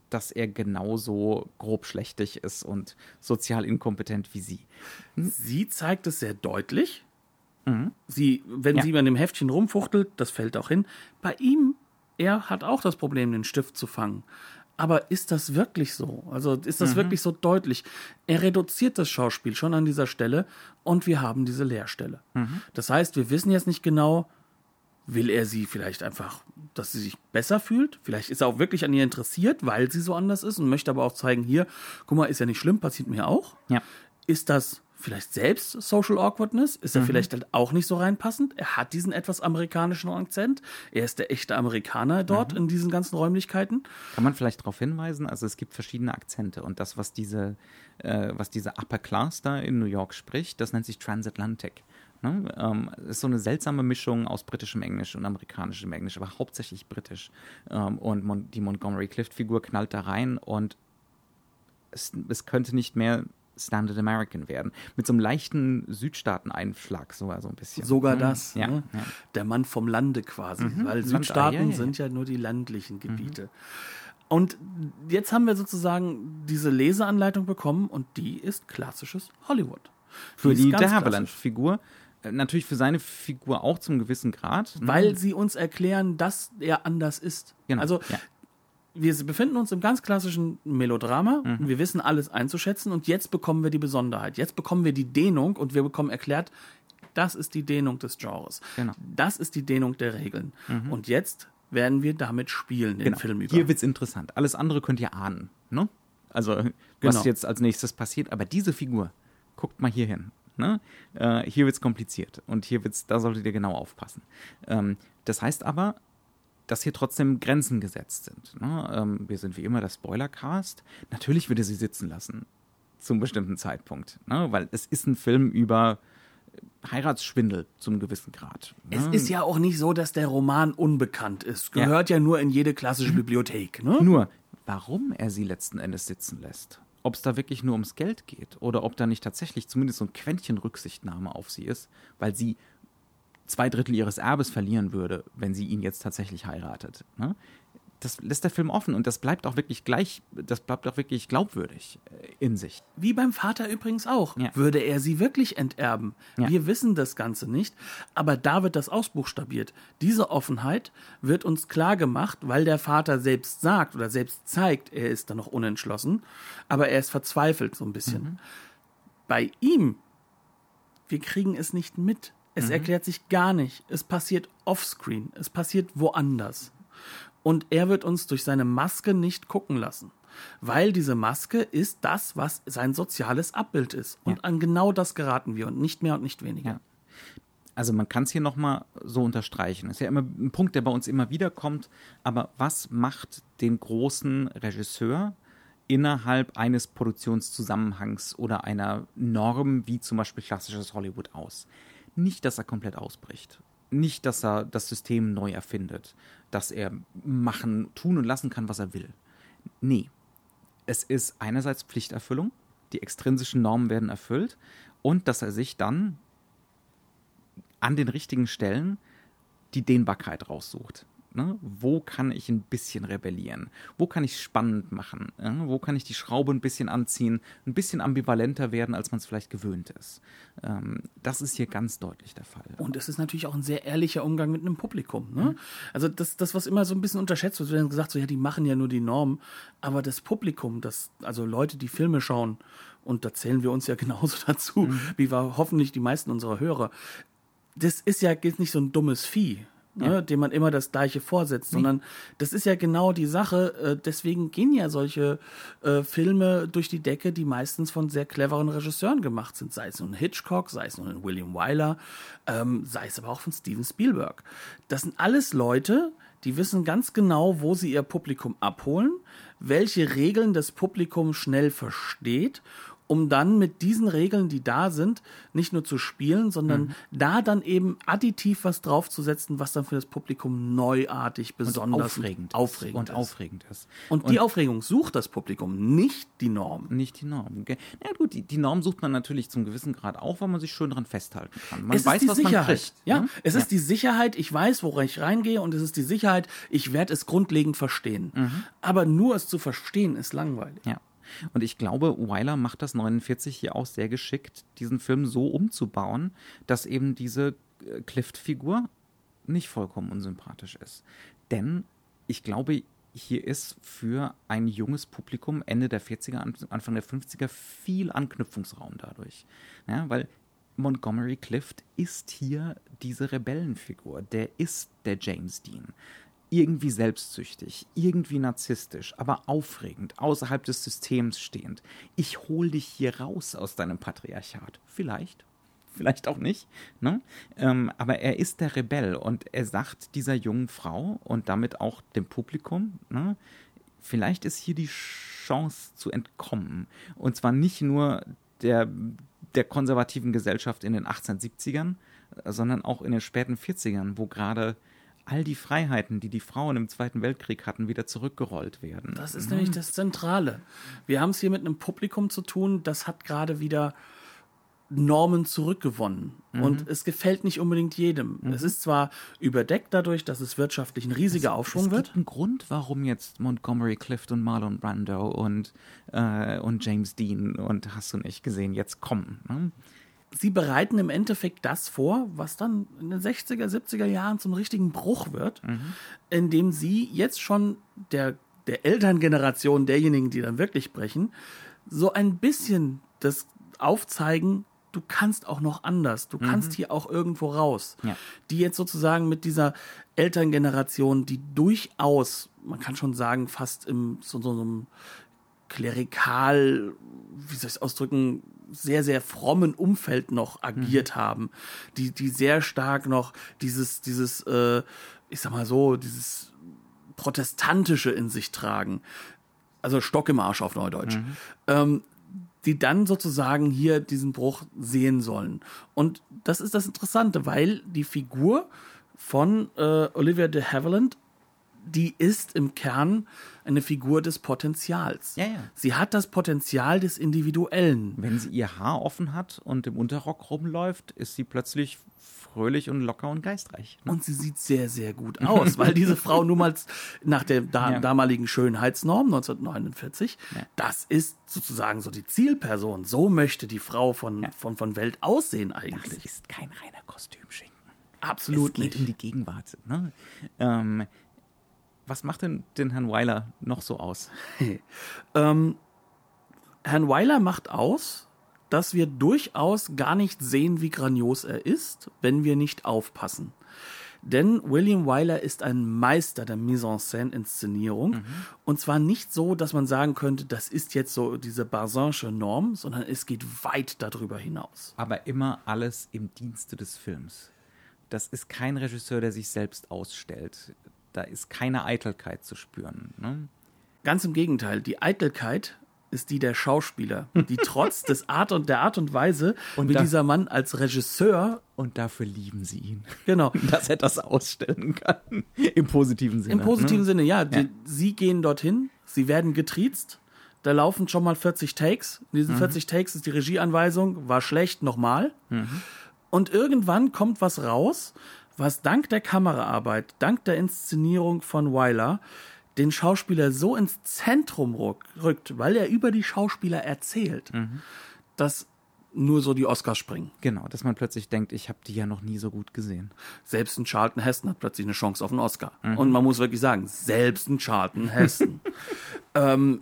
dass er genauso grobschlächtig ist und sozial inkompetent wie sie? Hm? Sie zeigt es sehr deutlich. Mhm. Sie, wenn ja. sie bei dem Heftchen rumfuchtelt, das fällt auch hin. Bei ihm, er hat auch das Problem, den Stift zu fangen. Aber ist das wirklich so? Also ist das mhm. wirklich so deutlich? Er reduziert das Schauspiel schon an dieser Stelle und wir haben diese Leerstelle. Mhm. Das heißt, wir wissen jetzt nicht genau, will er sie vielleicht einfach, dass sie sich besser fühlt? Vielleicht ist er auch wirklich an ihr interessiert, weil sie so anders ist und möchte aber auch zeigen, hier, guck mal, ist ja nicht schlimm, passiert mir auch. Ja. Ist das vielleicht selbst Social Awkwardness? Ist er mhm. vielleicht halt auch nicht so reinpassend? Er hat diesen etwas amerikanischen Akzent. Er ist der echte Amerikaner dort mhm. in diesen ganzen Räumlichkeiten. Kann man vielleicht darauf hinweisen? Also es gibt verschiedene Akzente und das, was diese, äh, was diese Upper Class da in New York spricht, das nennt sich Transatlantic. Ne? Ähm, ist so eine seltsame Mischung aus britischem Englisch und amerikanischem Englisch, aber hauptsächlich britisch. Ähm, und Mon die Montgomery Clift-Figur knallt da rein und es, es könnte nicht mehr Standard American werden. Mit so einem leichten Südstaaten-Einschlag, sogar so ein bisschen. Sogar das. Ja, ne? ja. Der Mann vom Lande quasi. Mhm. Weil Land- Südstaaten ja, ja, sind ja nur die ländlichen Gebiete. Und jetzt haben wir sozusagen diese Leseanleitung bekommen und die ist klassisches Hollywood. Für die De. Havilland-Figur. äh, Natürlich für seine Figur auch zum gewissen Grad. ne? Weil sie uns erklären, dass er anders ist. Genau, Also ja. Wir befinden uns im ganz klassischen Melodrama. Mhm. Wir wissen alles einzuschätzen und jetzt bekommen wir die Besonderheit. Jetzt bekommen wir die Dehnung und wir bekommen erklärt, das ist die Dehnung des Genres. Genau. Das ist die Dehnung der Regeln. Und jetzt werden wir damit spielen, den Genau. Film über. Hier wird's interessant. Alles andere könnt ihr ahnen. Ne? Also, was Genau. jetzt als nächstes passiert. Aber diese Figur, guckt mal hier hin. Ne? Äh, hier wird's kompliziert. Und hier wird's, da solltet ihr genau aufpassen. Ähm, das heißt aber, dass hier trotzdem Grenzen gesetzt sind. Ne? Ähm, wir sind wie immer der Spoilercast. Natürlich würde sie sitzen lassen. Zum bestimmten Zeitpunkt. Ne? Weil es ist ein Film über Heiratsschwindel zum gewissen Grad. Ne? es ist ja auch nicht so, dass der Roman unbekannt ist. Gehört ja, nur in jede klassische Bibliothek. Ne? Nur, warum er sie letzten Endes sitzen lässt. Ob es da wirklich nur ums Geld geht oder ob da nicht tatsächlich zumindest so ein Quäntchen Rücksichtnahme auf sie ist, weil sie zwei Drittel ihres Erbes verlieren würde, wenn sie ihn jetzt tatsächlich heiratet. Ne? Das lässt der Film offen und das bleibt auch wirklich gleich, das bleibt auch wirklich glaubwürdig äh, in sich. Wie beim Vater übrigens auch. Ja. Würde er sie wirklich enterben? Ja. Wir wissen das Ganze nicht, aber da wird das ausbuchstabiert. Diese Offenheit wird uns klar gemacht, weil der Vater selbst sagt oder selbst zeigt, er ist da noch unentschlossen, aber er ist verzweifelt so ein bisschen. Bei ihm, wir kriegen es nicht mit. Es erklärt sich gar nicht. Es passiert offscreen. Es passiert woanders. Und er wird uns durch seine Maske nicht gucken lassen. Weil diese Maske ist das, was sein soziales Abbild ist. Und an genau das geraten wir und nicht mehr und nicht weniger. Ja. Also man kann es hier nochmal so unterstreichen. Ist ja immer ein Punkt, der bei uns immer wieder kommt. Aber was macht den großen Regisseur innerhalb eines Produktionszusammenhangs oder einer Norm wie zum Beispiel klassisches Hollywood aus? Nicht, dass er komplett ausbricht. Nicht, dass er das System neu erfindet. Dass er machen, tun und lassen kann, was er will. Nee. Es ist einerseits Pflichterfüllung. Die extrinsischen Normen werden erfüllt. Und dass er sich dann an den richtigen Stellen die Dehnbarkeit raussucht. Ne? Wo kann ich ein bisschen rebellieren? Wo kann ich spannend machen? Ja? Wo kann ich die Schraube ein bisschen anziehen? Ein bisschen ambivalenter werden, als man es vielleicht gewöhnt ist. Ähm, das ist hier ganz deutlich der Fall. Und es ist natürlich auch ein sehr ehrlicher Umgang mit einem Publikum. Ne? Also das, das, was immer so ein bisschen unterschätzt wird, wird dann gesagt, so ja, die machen ja nur die Norm. Aber das Publikum, das, also Leute, die Filme schauen, und da zählen wir uns ja [LAUGHS] genauso dazu, wie wir hoffentlich die meisten unserer Hörer, das ist ja jetzt nicht so ein dummes Vieh. Ne, dem man immer das Gleiche vorsetzt, sondern das ist ja genau die Sache. Äh, deswegen gehen ja solche äh, Filme durch die Decke, die meistens von sehr cleveren Regisseuren gemacht sind. Sei es nun Hitchcock, sei es nun William Wyler, ähm, sei es aber auch von Steven Spielberg. Das sind alles Leute, die wissen ganz genau, wo sie ihr Publikum abholen, welche Regeln das Publikum schnell versteht um dann mit diesen Regeln, die da sind, nicht nur zu spielen, sondern Mhm. da dann eben additiv was draufzusetzen, was dann für das Publikum neuartig, besonders aufregend, aufregend und ist. aufregend ist. Und, die Aufregung sucht das Publikum, nicht die Norm. nicht die Norm. Na gut, die, die Norm sucht man natürlich zum gewissen Grad auch, weil man sich schön dran festhalten kann. Man es weiß, ist die was man Sicherheit. kriegt. ja, ne? es ist die Sicherheit, ich weiß, woran ich reingehe und es ist die Sicherheit, ich werde es grundlegend verstehen. Mhm. Aber nur es zu verstehen ist langweilig. Ja. Und ich glaube, Weiler macht das 49 hier auch sehr geschickt, diesen Film so umzubauen, dass eben diese äh, Clift-Figur nicht vollkommen unsympathisch ist. Denn ich glaube, hier ist für ein junges Publikum Ende der 40er, An- Anfang der 50er viel Anknüpfungsraum dadurch. Ja, weil Montgomery Clift ist hier diese Rebellenfigur. Der ist der James Dean irgendwie selbstsüchtig, irgendwie narzisstisch, aber aufregend, außerhalb des Systems stehend. Ich hol dich hier raus aus deinem Patriarchat. Vielleicht, vielleicht auch nicht. Ne? Ähm, aber er ist der Rebell und er sagt dieser jungen Frau und damit auch dem Publikum, ne, vielleicht ist hier die Chance zu entkommen. Und zwar nicht nur der der konservativen Gesellschaft in den 1870ern, äh, sondern auch in den späten 40ern, wo gerade all die Freiheiten, die die Frauen im Zweiten Weltkrieg hatten, wieder zurückgerollt werden. Das ist mhm. nämlich das Zentrale. Wir haben es hier mit einem Publikum zu tun, das hat gerade wieder Normen zurückgewonnen. Mhm. Und es gefällt nicht unbedingt jedem. Mhm. Es ist zwar überdeckt dadurch, dass es wirtschaftlich ein riesiger es, Aufschwung es wird. Es gibt einen Grund, warum jetzt Montgomery Clift und Marlon Brando und, äh, und James Dean und hast du nicht gesehen, jetzt kommen. Ne? Sie bereiten im Endeffekt das vor, was dann in den 60er, 70er Jahren zum richtigen Bruch wird, mhm. indem sie jetzt schon der, der Elterngeneration derjenigen, die dann wirklich brechen, so ein bisschen das aufzeigen, du kannst auch noch anders, du kannst mhm. hier auch irgendwo raus. Ja. Die jetzt sozusagen mit dieser Elterngeneration, die durchaus, man kann schon sagen, fast im so, so einem klerikal, wie soll ich es ausdrücken, sehr, sehr frommen Umfeld noch agiert mhm. haben, die, die sehr stark noch dieses, dieses, äh, ich sag mal so, dieses Protestantische in sich tragen. Also Stock im Arsch auf Neudeutsch. Mhm. Ähm, die dann sozusagen hier diesen Bruch sehen sollen. Und das ist das Interessante, weil die Figur von äh, Olivia de Havilland, die ist im Kern eine Figur des Potenzials. Ja, ja. Sie hat das Potenzial des Individuellen. Wenn sie ihr Haar offen hat und im Unterrock rumläuft, ist sie plötzlich fröhlich und locker und geistreich. Ne? Und sie sieht sehr, sehr gut aus, weil diese [LAUGHS] Frau nun mal nach der da ja. damaligen Schönheitsnorm 1949, ja. das ist sozusagen so die Zielperson. So möchte die Frau von, ja. von, von Welt aussehen eigentlich. Das ist kein reiner Kostümschinken. Absolut es geht nicht. um die Gegenwart. Ne? Ähm, was macht denn den Herrn Weiler noch so aus? [LAUGHS] ähm, Herrn Weiler macht aus, dass wir durchaus gar nicht sehen, wie grandios er ist, wenn wir nicht aufpassen. Denn William Wyler ist ein Meister der Mise-en-Scène-Inszenierung. Mhm. Und zwar nicht so, dass man sagen könnte, das ist jetzt so diese Barzanche Norm, sondern es geht weit darüber hinaus. Aber immer alles im Dienste des Films. Das ist kein Regisseur, der sich selbst ausstellt. Da ist keine Eitelkeit zu spüren. Ne? Ganz im Gegenteil. Die Eitelkeit ist die der Schauspieler, die [LAUGHS] trotz des Art und der Art und Weise, und wie dieser Mann als Regisseur und dafür lieben sie ihn. Genau, [LAUGHS] dass er das ausstellen kann im positiven Sinne. Im positiven ne? Sinne, ja, die, ja. Sie gehen dorthin, sie werden getriezt. Da laufen schon mal 40 Takes. In diesen mhm. 40 Takes ist die Regieanweisung, war schlecht, nochmal. Mhm. Und irgendwann kommt was raus, was dank der Kameraarbeit, dank der Inszenierung von Weiler den Schauspieler so ins Zentrum rückt, weil er über die Schauspieler erzählt, mhm. dass nur so die Oscars springen. Genau, dass man plötzlich denkt, ich habe die ja noch nie so gut gesehen. Selbst ein Charlton Heston hat plötzlich eine Chance auf einen Oscar. Mhm. Und man muss wirklich sagen, selbst ein Charlton Heston. [LAUGHS] ähm,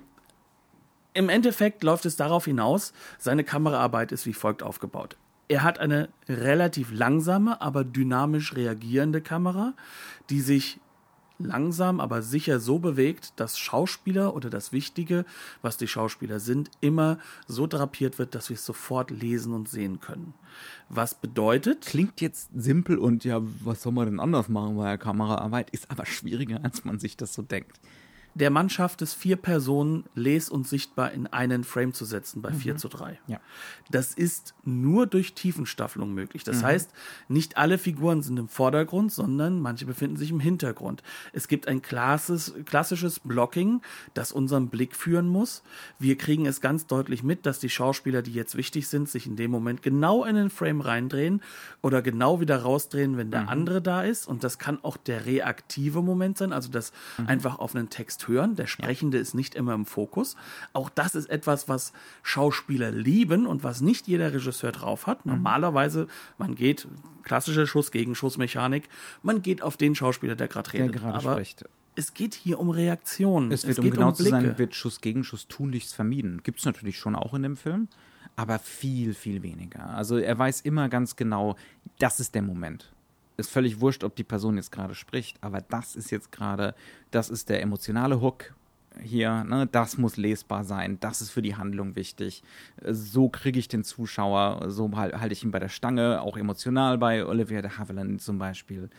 Im Endeffekt läuft es darauf hinaus, seine Kameraarbeit ist wie folgt aufgebaut. Er hat eine relativ langsame, aber dynamisch reagierende Kamera, die sich langsam, aber sicher so bewegt, dass Schauspieler oder das Wichtige, was die Schauspieler sind, immer so drapiert wird, dass wir es sofort lesen und sehen können. Was bedeutet? Klingt jetzt simpel und ja, was soll man denn anders machen bei der Kameraarbeit, ist aber schwieriger, als man sich das so denkt der Mann schafft es, vier Personen les- und sichtbar in einen Frame zu setzen bei mhm. 4 zu 3. Ja. Das ist nur durch Tiefenstaffelung möglich. Das mhm. heißt, nicht alle Figuren sind im Vordergrund, sondern manche befinden sich im Hintergrund. Es gibt ein klasses, klassisches Blocking, das unseren Blick führen muss. Wir kriegen es ganz deutlich mit, dass die Schauspieler, die jetzt wichtig sind, sich in dem Moment genau in den Frame reindrehen oder genau wieder rausdrehen, wenn der mhm. andere da ist. Und das kann auch der reaktive Moment sein, also das mhm. einfach auf einen Text hören. Der Sprechende ja. ist nicht immer im Fokus. Auch das ist etwas, was Schauspieler lieben und was nicht jeder Regisseur drauf hat. Mhm. Normalerweise, man geht, klassische Schuss-Gegenschuss-Mechanik, man geht auf den Schauspieler, der gerade redet. Der gerade spricht es geht hier um Reaktionen. Es wird, es um genau um zu sein, wird Schuss gegen Schuss tunlichst vermieden. Gibt es natürlich schon auch in dem Film, aber viel, viel weniger. Also er weiß immer ganz genau, das ist der Moment ist völlig wurscht, ob die Person jetzt gerade spricht, aber das ist jetzt gerade, das ist der emotionale Hook hier, ne, das muss lesbar sein, das ist für die Handlung wichtig. So kriege ich den Zuschauer, so halte halt ich ihn bei der Stange, auch emotional bei Olivia de Havilland zum Beispiel.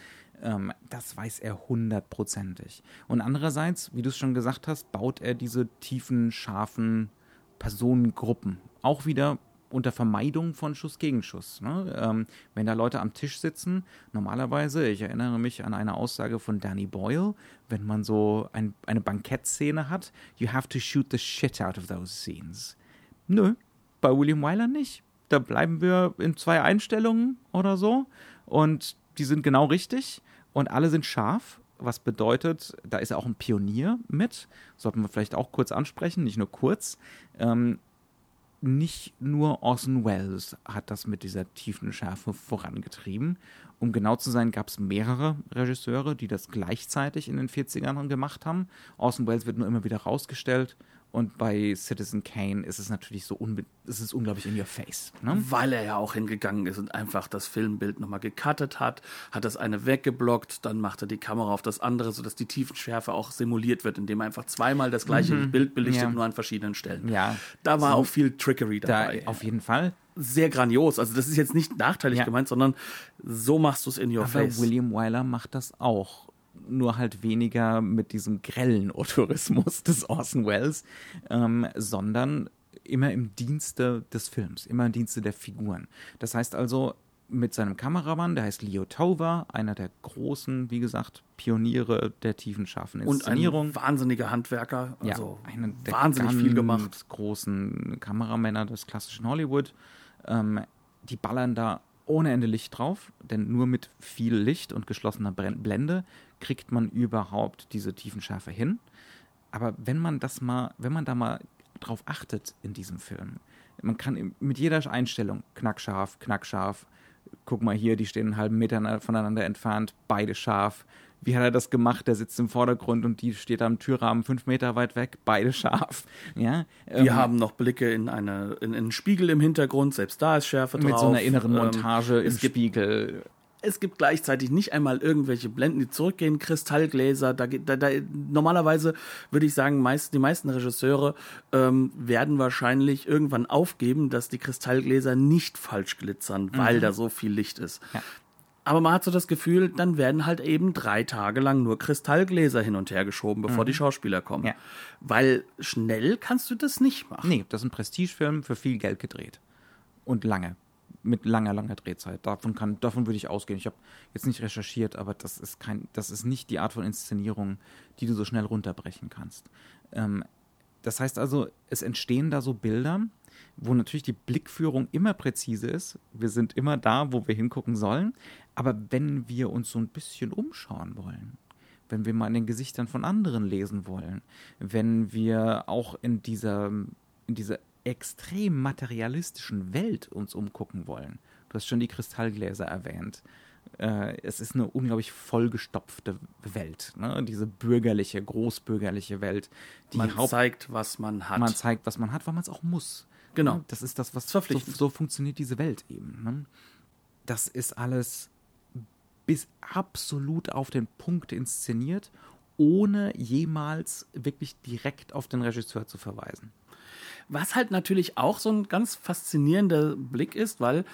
Ähm, das weiß er hundertprozentig. Und andererseits, wie du es schon gesagt hast, baut er diese tiefen, scharfen Personengruppen. Auch wieder unter Vermeidung von Schuss gegen Schuss. Ne? Ähm, wenn da Leute am Tisch sitzen, normalerweise, ich erinnere mich an eine Aussage von Danny Boyle, wenn man so ein, eine Bankettszene hat, you have to shoot the shit out of those scenes. Nö, bei William Wyler nicht. Da bleiben wir in zwei Einstellungen oder so und die sind genau richtig und alle sind scharf was bedeutet, da ist er auch ein Pionier mit, sollten wir vielleicht auch kurz ansprechen, nicht nur kurz. Ähm, nicht nur Orson Welles hat das mit dieser tiefen Schärfe vorangetrieben. Um genau zu sein, gab es mehrere Regisseure, die das gleichzeitig in den 40ern gemacht haben. Orson Welles wird nur immer wieder rausgestellt und bei Citizen Kane ist es natürlich so, unbe es ist unglaublich in your face. Ne? Weil er ja auch hingegangen ist und einfach das Filmbild nochmal gecuttet hat, hat das eine weggeblockt, dann macht er die Kamera auf das andere, sodass die Tiefenschärfe auch simuliert wird, indem er einfach zweimal das gleiche mhm. Bild belichtet, ja. nur an verschiedenen Stellen. Ja. Da war so, auch viel Trickery dabei. Da auf jeden Fall. Sehr grandios. Also das ist jetzt nicht nachteilig ja. gemeint, sondern so machst du es in your Aber face. William Wyler macht das auch nur halt weniger mit diesem grellen Autorismus [LAUGHS] des Orson Welles, ähm, sondern immer im Dienste des Films, immer im Dienste der Figuren. Das heißt also, mit seinem Kameramann, der heißt Leo Tover, einer der großen, wie gesagt, Pioniere der tiefen, scharfen Inszenierung. Und ein wahnsinniger Handwerker, also ja, einer der wahnsinnig viel gemacht. großen Kameramänner des klassischen Hollywood. Ähm, die ballern da ohne Ende Licht drauf, denn nur mit viel Licht und geschlossener Blende kriegt man überhaupt diese Tiefenschärfe hin. Aber wenn man das mal, wenn man da mal drauf achtet in diesem Film, man kann mit jeder Einstellung knackscharf, knackscharf, guck mal hier, die stehen einen halben Meter voneinander entfernt, beide scharf. Wie hat er das gemacht? Der sitzt im Vordergrund und die steht am Türrahmen fünf Meter weit weg, beide scharf. [LAUGHS] Ja, Wir ähm, haben noch Blicke in, eine, in, in einen Spiegel im Hintergrund, selbst da ist Schärfe mit drauf. Mit so einer inneren ähm, Montage ähm, im Spiegel es gibt gleichzeitig nicht einmal irgendwelche Blenden, die zurückgehen, Kristallgläser. Da, da, da, normalerweise würde ich sagen, meist, die meisten Regisseure ähm, werden wahrscheinlich irgendwann aufgeben, dass die Kristallgläser nicht falsch glitzern, weil mhm. da so viel Licht ist. Ja. Aber man hat so das Gefühl, dann werden halt eben drei Tage lang nur Kristallgläser hin und her geschoben, bevor mhm. die Schauspieler kommen. Ja. Weil schnell kannst du das nicht machen. Nee, das ist ein Prestigefilm für viel Geld gedreht. Und lange mit langer, langer Drehzeit. Davon, kann, davon würde ich ausgehen. Ich habe jetzt nicht recherchiert, aber das ist, kein, das ist nicht die Art von Inszenierung, die du so schnell runterbrechen kannst. Ähm, das heißt also, es entstehen da so Bilder, wo natürlich die Blickführung immer präzise ist. Wir sind immer da, wo wir hingucken sollen. Aber wenn wir uns so ein bisschen umschauen wollen, wenn wir mal in den Gesichtern von anderen lesen wollen, wenn wir auch in dieser, in dieser extrem materialistischen Welt uns umgucken wollen. Du hast schon die Kristallgläser erwähnt. Äh, es ist eine unglaublich vollgestopfte Welt. Ne? Diese bürgerliche, großbürgerliche Welt. man Haupt zeigt, was man hat. Man zeigt, was man hat, weil man es auch muss. Genau. Ne? Das ist das, was so, so, funktioniert diese Welt eben. Ne? Das ist alles bis absolut auf den Punkt inszeniert, ohne jemals wirklich direkt auf den Regisseur zu verweisen. Was halt natürlich auch so ein ganz faszinierender Blick ist, weil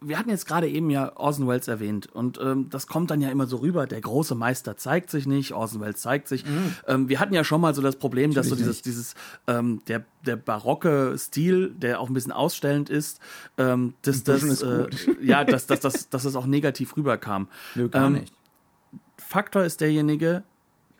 wir hatten jetzt gerade eben ja Orson Welles erwähnt und ähm, das kommt dann ja immer so rüber, der große Meister zeigt sich nicht, Orson Welles zeigt sich. Mhm. Ähm, wir hatten ja schon mal so das Problem, dass so dieses, dieses ähm, der, der barocke Stil, der auch ein bisschen ausstellend ist, ähm, dass das, äh, [LAUGHS] ja, dass, dass, dass, dass das auch negativ rüberkam. Nö, gar ähm, nicht. Faktor ist derjenige,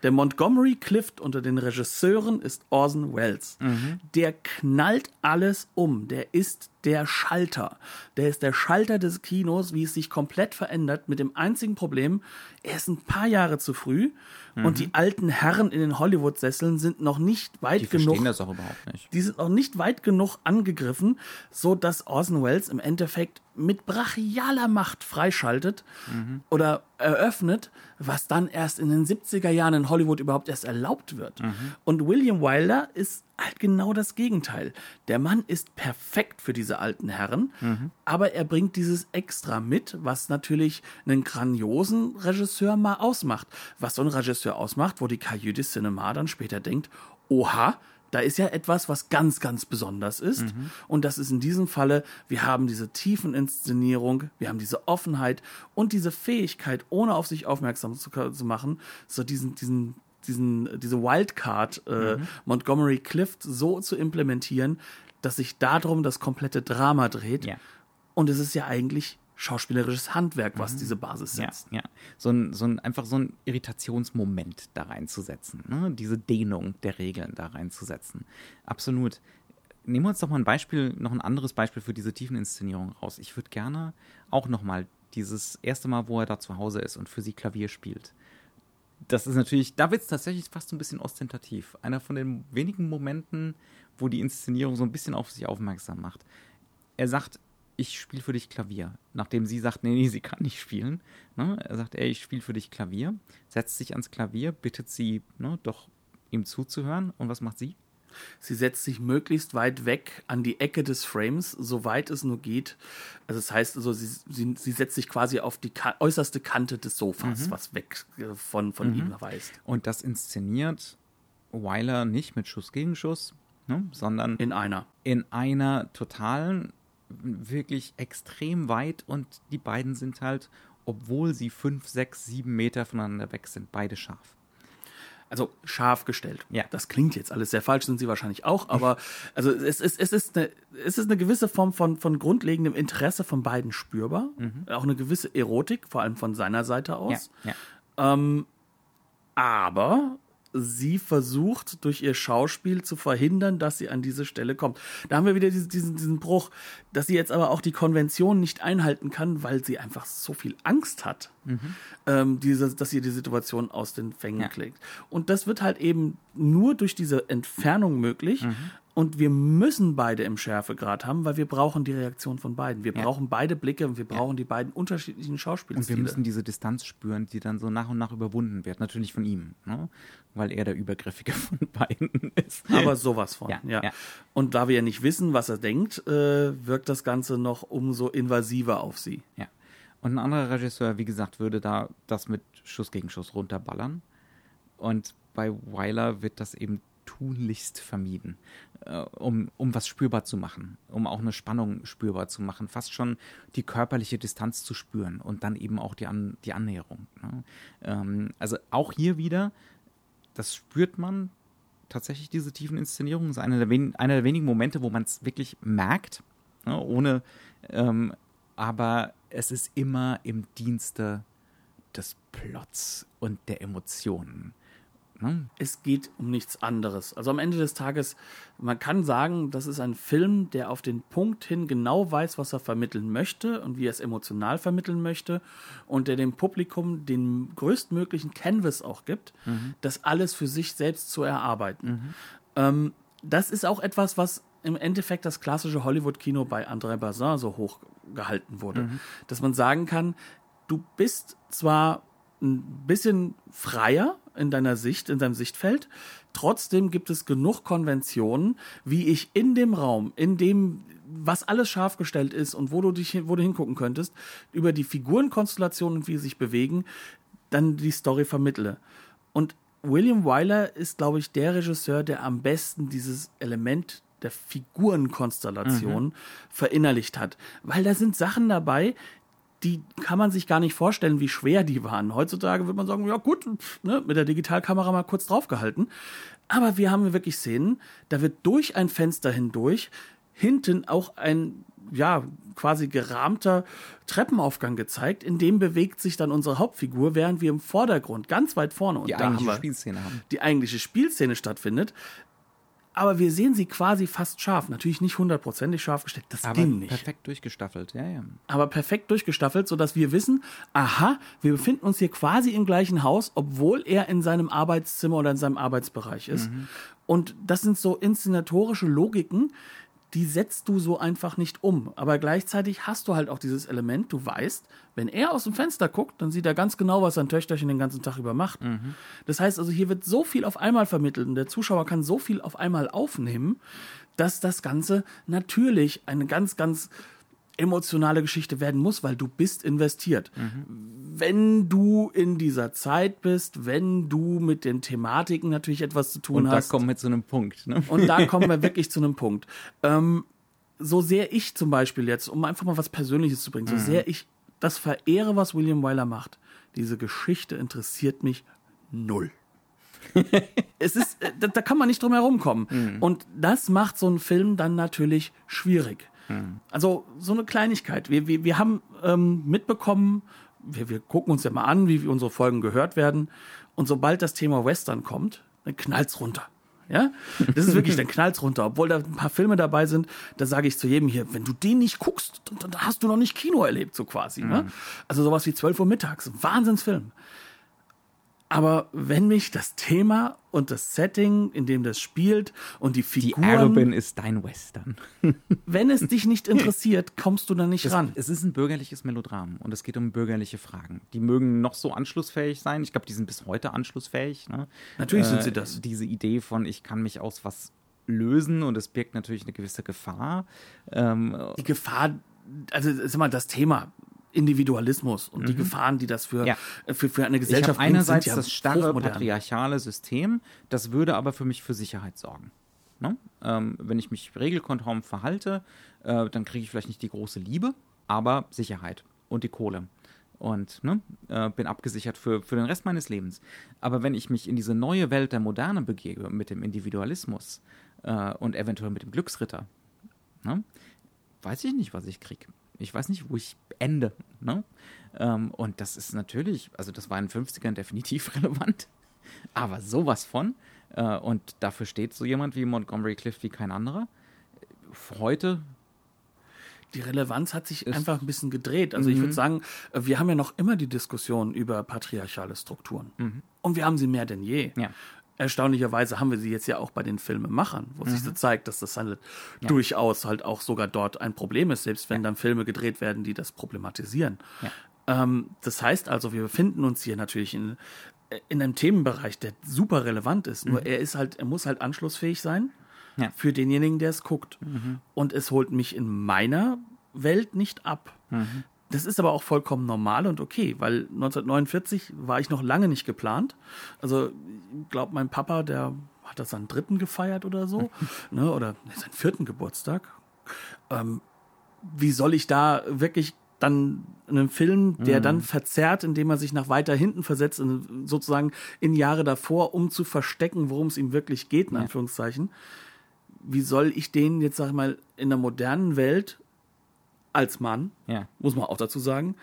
der Montgomery Clift unter den Regisseuren ist Orson Welles. Mhm. Der knallt alles um. Der ist der Schalter. Der ist der Schalter des Kinos, wie es sich komplett verändert, mit dem einzigen Problem, er ist ein paar Jahre zu früh mhm. und die alten Herren in den Hollywood-Sesseln sind noch nicht weit die genug. Die das auch überhaupt nicht. Die sind noch nicht weit genug angegriffen, so dass Orson Welles im Endeffekt mit brachialer Macht freischaltet mhm. oder eröffnet, was dann erst in den 70er Jahren in Hollywood überhaupt erst erlaubt wird. Mhm. Und William Wilder ist halt genau das Gegenteil. Der Mann ist perfekt für diese alten Herren, mhm. aber er bringt dieses Extra mit, was natürlich einen grandiosen Regisseur mal ausmacht. Was so ein Regisseur ausmacht, wo die Cahiers Cinema dann später denkt, oha, da ist ja etwas, was ganz, ganz besonders ist. Mhm. Und das ist in diesem Falle, wir haben diese tiefen Inszenierung, wir haben diese Offenheit und diese Fähigkeit, ohne auf sich aufmerksam zu, zu machen, so diesen, diesen diesen, diese Wildcard äh, mhm. Montgomery Clift so zu implementieren, dass sich darum das komplette Drama dreht. Ja. Und es ist ja eigentlich schauspielerisches Handwerk, was diese Basis Ja, setzt. ja. So ein, so ein, einfach so ein Irritationsmoment da reinzusetzen. Ne? Diese Dehnung der Regeln da reinzusetzen. Absolut. Nehmen wir uns doch mal ein Beispiel, noch ein anderes Beispiel für diese Tiefeninszenierung raus. Ich würde gerne auch noch mal dieses erste Mal, wo er da zu Hause ist und für sie Klavier spielt. Das ist natürlich, da wird es tatsächlich fast so ein bisschen ostentativ. Einer von den wenigen Momenten, wo die Inszenierung so ein bisschen auf sich aufmerksam macht. Er sagt, ich spiele für dich Klavier. Nachdem sie sagt, nee, nee, sie kann nicht spielen. Ne? Er sagt, ey, ich spiele für dich Klavier. Setzt sich ans Klavier, bittet sie, ne, doch ihm zuzuhören. Und was macht sie? Sie setzt sich möglichst weit weg an die Ecke des Frames, soweit es nur geht. Also das heißt, also sie, sie, sie setzt sich quasi auf die ka äußerste Kante des Sofas, was weg äh, von, von ihm weist. Und das inszeniert Weiler nicht mit Schuss gegen Schuss, ne, sondern In einer. in einer totalen, wirklich extrem weit und die beiden sind halt, obwohl sie fünf, sechs, sieben Meter voneinander weg sind, beide scharf. Also scharf gestellt. Ja. Das klingt jetzt alles sehr falsch, sind sie wahrscheinlich auch, aber [LAUGHS] also es ist, es ist, eine, es ist eine gewisse Form von, von grundlegendem Interesse von beiden spürbar. Auch eine gewisse Erotik, vor allem von seiner Seite Ja, aus. ja. aber sie versucht durch ihr Schauspiel zu verhindern, dass sie an diese Stelle kommt. Da haben wir wieder diesen, diesen, diesen Bruch, dass sie jetzt aber auch die Konvention nicht einhalten kann, weil sie einfach so viel Angst hat, ähm, diese, dass ihr die Situation aus den Fängen Ja. klickt. Und das wird halt eben nur durch diese Entfernung möglich. Und wir müssen beide im Schärfegrad haben, weil wir brauchen die Reaktion von beiden. Wir Ja. brauchen beide Blicke und wir brauchen die beiden unterschiedlichen Und wir müssen diese Distanz spüren, die dann so nach und nach überwunden wird. Natürlich von ihm, ne? weil er der Übergriffige [LAUGHS] von beiden ist. Aber sowas von, ja, Ja, ja. Und da wir ja nicht wissen, was er denkt, äh, wirkt das Ganze noch umso invasiver auf sie. Ja. Und ein anderer Regisseur, wie gesagt, würde da das mit Schuss gegen Schuss runterballern. Und bei Weiler wird das eben tunlichst vermieden, äh, um, um was spürbar zu machen, um auch eine Spannung spürbar zu machen, fast schon die körperliche Distanz zu spüren und dann eben auch die, An die Annäherung. Ne? Ähm, also auch hier wieder, das spürt man tatsächlich, diese tiefen Inszenierungen. Ist einer der, wen einer der wenigen Momente, wo man es wirklich merkt, ne? ohne, ähm, aber es ist immer im Dienste des Plots und der Emotionen. Ne? Es geht um nichts anderes. Also am Ende des Tages, man kann sagen, das ist ein Film, der auf den Punkt hin genau weiß, was er vermitteln möchte und wie er es emotional vermitteln möchte und der dem Publikum den größtmöglichen Canvas auch gibt, das alles für sich selbst zu erarbeiten. Ähm, das ist auch etwas, was im Endeffekt das klassische Hollywood-Kino bei André Bazin so hoch gehalten wurde. Dass man sagen kann, du bist zwar ein bisschen freier in deiner Sicht, in deinem Sichtfeld, trotzdem gibt es genug Konventionen, wie ich in dem Raum, in dem was alles scharf gestellt ist und wo du dich wo du hingucken könntest, über die Figurenkonstellationen und wie sie sich bewegen, dann die Story vermittle. Und William Wyler ist, glaube ich, der Regisseur, der am besten dieses Element der Figurenkonstellation verinnerlicht hat. Weil da sind Sachen dabei, die kann man sich gar nicht vorstellen, wie schwer die waren. Heutzutage würde man sagen, ja gut, ne, mit der Digitalkamera mal kurz draufgehalten. Aber wir haben wirklich Szenen, da wird durch ein Fenster hindurch hinten auch ein ja, quasi gerahmter Treppenaufgang gezeigt, in dem bewegt sich dann unsere Hauptfigur, während wir im Vordergrund, ganz weit vorne, und Die da haben wir Spielszene haben. die eigentliche Spielszene stattfindet. Aber wir sehen sie quasi fast scharf. Natürlich nicht hundertprozentig scharf gestellt. Das Aber ging nicht perfekt durchgestaffelt, ja, ja. aber perfekt durchgestaffelt, sodass wir wissen, aha, wir befinden uns hier quasi im gleichen Haus, obwohl er in seinem Arbeitszimmer oder in seinem Arbeitsbereich ist. Und das sind so inszenatorische Logiken, die setzt du so einfach nicht um. Aber gleichzeitig hast du halt auch dieses Element, du weißt, wenn er aus dem Fenster guckt, dann sieht er ganz genau, was sein Töchterchen den ganzen Tag über macht. Das heißt also, hier wird so viel auf einmal vermittelt und der Zuschauer kann so viel auf einmal aufnehmen, dass das Ganze natürlich eine ganz, ganz emotionale Geschichte werden muss, weil du bist investiert. Wenn du in dieser Zeit bist, wenn du mit den Thematiken natürlich etwas zu tun Und da hast. kommen wir zu einem Punkt. Ne? Und da kommen wir [LAUGHS] wirklich zu einem Punkt. Ähm, so sehr ich zum Beispiel jetzt, um einfach mal was Persönliches zu bringen, so sehr ich das verehre, was William Wyler macht, diese Geschichte interessiert mich null. [LAUGHS] es ist, äh, da, da, kann man nicht drum herum kommen. Mhm. Und das macht so einen Film dann natürlich schwierig. Mhm. Also so eine Kleinigkeit. Wir, wir, wir haben ähm, mitbekommen, wir, wir gucken uns ja mal an, wie unsere Folgen gehört werden. Und sobald das Thema Western kommt, dann knallt's runter. Ja, das ist wirklich, dann [LAUGHS] knallt's runter. Obwohl da ein paar Filme dabei sind, da sage ich zu jedem hier, wenn du den nicht guckst, dann, dann hast du noch nicht Kino erlebt, so quasi. Mhm. Ne? Also sowas wie 12 Uhr mittags, Wahnsinnsfilm. Aber wenn mich das Thema und das Setting, in dem das spielt und die Figuren... Die Arabin ist dein Western. [LAUGHS] wenn es dich nicht interessiert, kommst du da nicht es, ran. Es ist ein bürgerliches Melodram und es geht um bürgerliche Fragen. Die mögen noch so anschlussfähig sein. Ich glaube, die sind bis heute anschlussfähig. Ne? Natürlich äh, sind sie das. Diese Idee von, ich kann mich aus was lösen und es birgt natürlich eine gewisse Gefahr. Ähm, die Gefahr, also sag mal, das Thema Individualismus und mhm. die Gefahren, die das für, ja. für, für eine Gesellschaft ich einerseits ja das starre patriarchale System, das würde aber für mich für Sicherheit sorgen. Ne? Ähm, wenn ich mich regelkonform verhalte, äh, dann kriege ich vielleicht nicht die große Liebe, aber Sicherheit und die Kohle. Und ne, äh, bin abgesichert für, für den Rest meines Lebens. Aber wenn ich mich in diese neue Welt der Moderne begebe, mit dem Individualismus äh, und eventuell mit dem Glücksritter, ne, weiß ich nicht, was ich kriege. Ich weiß nicht, wo ich ende. Ne? Ähm, und das ist natürlich, also das war in den 50ern definitiv [LAUGHS] relevant, aber sowas von. Äh, und dafür steht so jemand wie Montgomery Clift wie kein anderer. Heute die Relevanz hat sich einfach ein bisschen gedreht. Also mhm. ich würde sagen, wir haben ja noch immer die Diskussion über patriarchale Strukturen. Mhm. Und wir haben sie mehr denn je. Ja erstaunlicherweise haben wir sie jetzt ja auch bei den Filmemachern, wo mhm. sich so zeigt, dass das halt ja. durchaus halt auch sogar dort ein Problem ist, selbst wenn ja. dann Filme gedreht werden, die das problematisieren. Ja. Ähm, das heißt also, wir befinden uns hier natürlich in, in einem Themenbereich, der super relevant ist. Mhm. Nur er ist halt, er muss halt anschlussfähig sein für denjenigen, der es guckt. Mhm. Und es holt mich in meiner Welt nicht ab. Mhm. Das ist aber auch vollkommen normal und okay, weil 1949 war ich noch lange nicht geplant. Also, ich glaube, mein Papa, der hat das seinen dritten gefeiert oder so, [LAUGHS] ne, oder seinen vierten Geburtstag. Ähm, wie soll ich da wirklich dann einen Film, der mhm. dann verzerrt, indem er sich nach weiter hinten versetzt, sozusagen in Jahre davor, um zu verstecken, worum es ihm wirklich geht, in Anführungszeichen. Wie soll ich den jetzt, sag ich mal, in der modernen Welt als Mann, ja. muss man auch dazu sagen,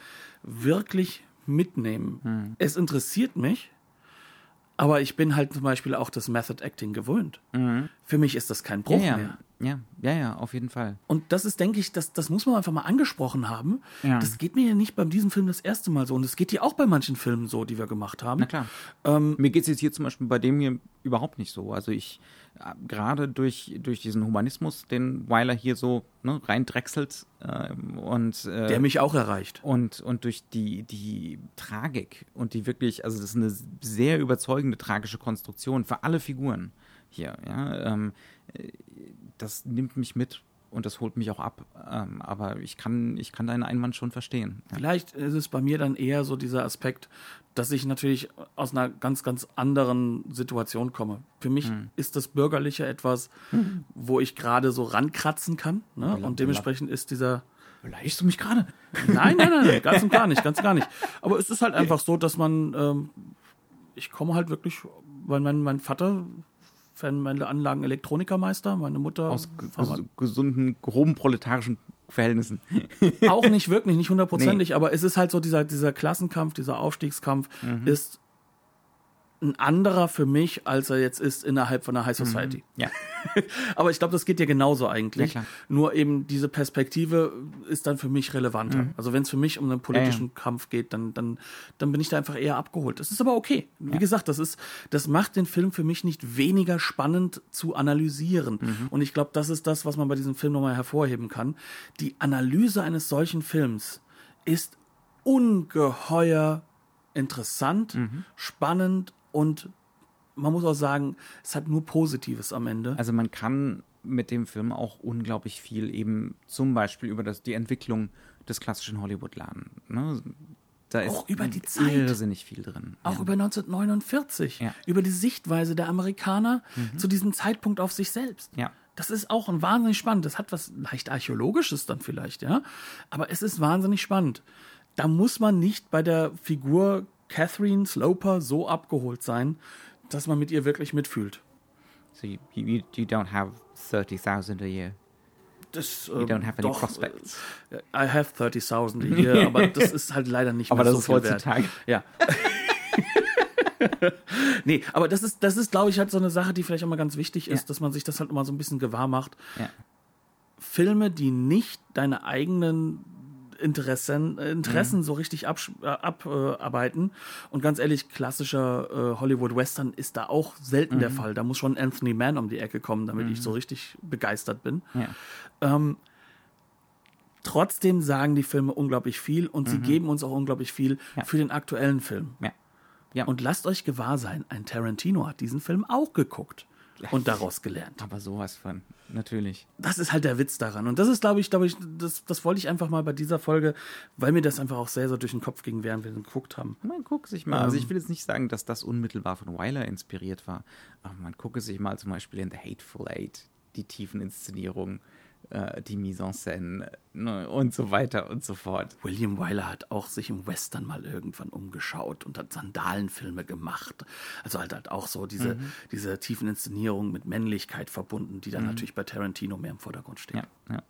wirklich mitnehmen. Hm. Es interessiert mich, aber ich bin halt zum Beispiel auch das Method Acting gewöhnt. Mhm. Für mich ist das kein Bruch ja, ja. mehr. Ja, ja, ja, auf jeden Fall. Und das ist, denke ich, das, das muss man einfach mal angesprochen haben. Ja. Das geht mir ja nicht bei diesem Film das erste Mal so. Und es geht ja auch bei manchen Filmen so, die wir gemacht haben. Na klar. Ähm, mir geht es jetzt hier zum Beispiel bei dem hier überhaupt nicht so. Also ich, äh, gerade durch, durch diesen Humanismus, den Weiler hier so ne, reindrechselt äh, und äh, der mich auch erreicht. Und, und durch die, die Tragik und die wirklich, also das ist eine sehr überzeugende tragische Konstruktion für alle Figuren hier. Ja, ähm, das nimmt mich mit und das holt mich auch ab. Ähm, aber ich kann, ich kann deinen Einwand schon verstehen. Ja. Vielleicht ist es bei mir dann eher so dieser Aspekt, dass ich natürlich aus einer ganz, ganz anderen Situation komme. Für mich hm. ist das Bürgerliche etwas, hm. wo ich gerade so rankratzen kann. Ne? Und dementsprechend ist dieser. Beleidigst du mich gerade? Nein, nein, nein, ganz und gar nicht, ganz und gar nicht. Aber es ist halt einfach so, dass man, ähm, ich komme halt wirklich, weil mein, mein Vater Fernmeldeanlagen Elektronikermeister, meine Mutter. Aus ges gesunden, groben proletarischen Verhältnissen. Auch nicht wirklich, nicht hundertprozentig, [LAUGHS] nee. aber es ist halt so, dieser, dieser Klassenkampf, dieser Aufstiegskampf mhm. ist ein anderer für mich, als er jetzt ist innerhalb von der High Society. Mhm. Ja. [LAUGHS] Aber ich glaube, das geht dir genauso eigentlich. Ja, Nur eben diese Perspektive ist dann für mich relevanter. Mhm. Also wenn es für mich um einen politischen ja, ja. Kampf geht, dann, dann, dann bin ich da einfach eher abgeholt. Das ist aber okay. Wie gesagt, das ist, das macht den Film für mich nicht weniger spannend zu analysieren. Mhm. Und ich glaube, das ist das, was man bei diesem Film nochmal hervorheben kann. Die Analyse eines solchen Films ist ungeheuer interessant, mhm. spannend und man muss auch sagen, es hat nur Positives am Ende. Also man kann mit dem Film auch unglaublich viel eben zum Beispiel über das, die Entwicklung des klassischen Hollywood lernen. Ne? Da ist auch über die Zeit. irrsinnig viel drin. Auch ja. über 1949. Ja. Über die Sichtweise der Amerikaner mhm. zu diesem Zeitpunkt auf sich selbst. Ja. Das ist auch ein wahnsinnig spannend. Das hat was leicht archäologisches dann vielleicht, ja. Aber es ist wahnsinnig spannend. Da muss man nicht bei der Figur Catherine Sloper so abgeholt sein, dass man mit ihr wirklich mitfühlt. So you, you, you don't have 30,000 a year. Das, You ähm, don't have any doch, prospects. äh, I have 30.000 a year, aber [LAUGHS] das ist halt leider nicht Aber mehr das so ist viel heutzutage. wert. Ja. [LAUGHS] nee, aber das ist, das ist, glaube ich, halt so eine Sache, die vielleicht auch mal ganz wichtig ist, Ja. dass man sich das halt mal so ein bisschen gewahr macht. Ja. Filme, die nicht deine eigenen Interessen, äh, Interessen so richtig abarbeiten. Äh, abarbeiten. Und ganz ehrlich, klassischer äh, Hollywood-Western ist da auch selten der Fall. Da muss schon Anthony Mann um die Ecke kommen, damit ich so richtig begeistert bin. Ja. Ähm, trotzdem sagen die Filme unglaublich viel und sie geben uns auch unglaublich viel Mhm. Ja. für den aktuellen Film. Ja. Und lasst euch gewahr sein, ein Tarantino hat diesen Film auch geguckt und daraus gelernt. Aber sowas von. Natürlich. Das ist halt der Witz daran. Und das ist, glaube ich, glaube ich, das, das wollte ich einfach mal bei dieser Folge, weil mir das einfach auch sehr, sehr durch den Kopf ging, während wir den geguckt haben. Man gucke sich mal. Also Ähm. ich will jetzt nicht sagen, dass das unmittelbar von Wyler inspiriert war, aber man gucke sich mal zum Beispiel in The Hateful Eight die tiefen Inszenierungen, äh, die Mise en Scène ne, und so weiter und so fort. William Wyler hat auch sich im Western mal irgendwann umgeschaut und hat Sandalenfilme gemacht. Also halt, halt auch so diese, diese tiefen Inszenierungen mit Männlichkeit verbunden, die dann natürlich bei Tarantino mehr im Vordergrund stehen. Ja, ja.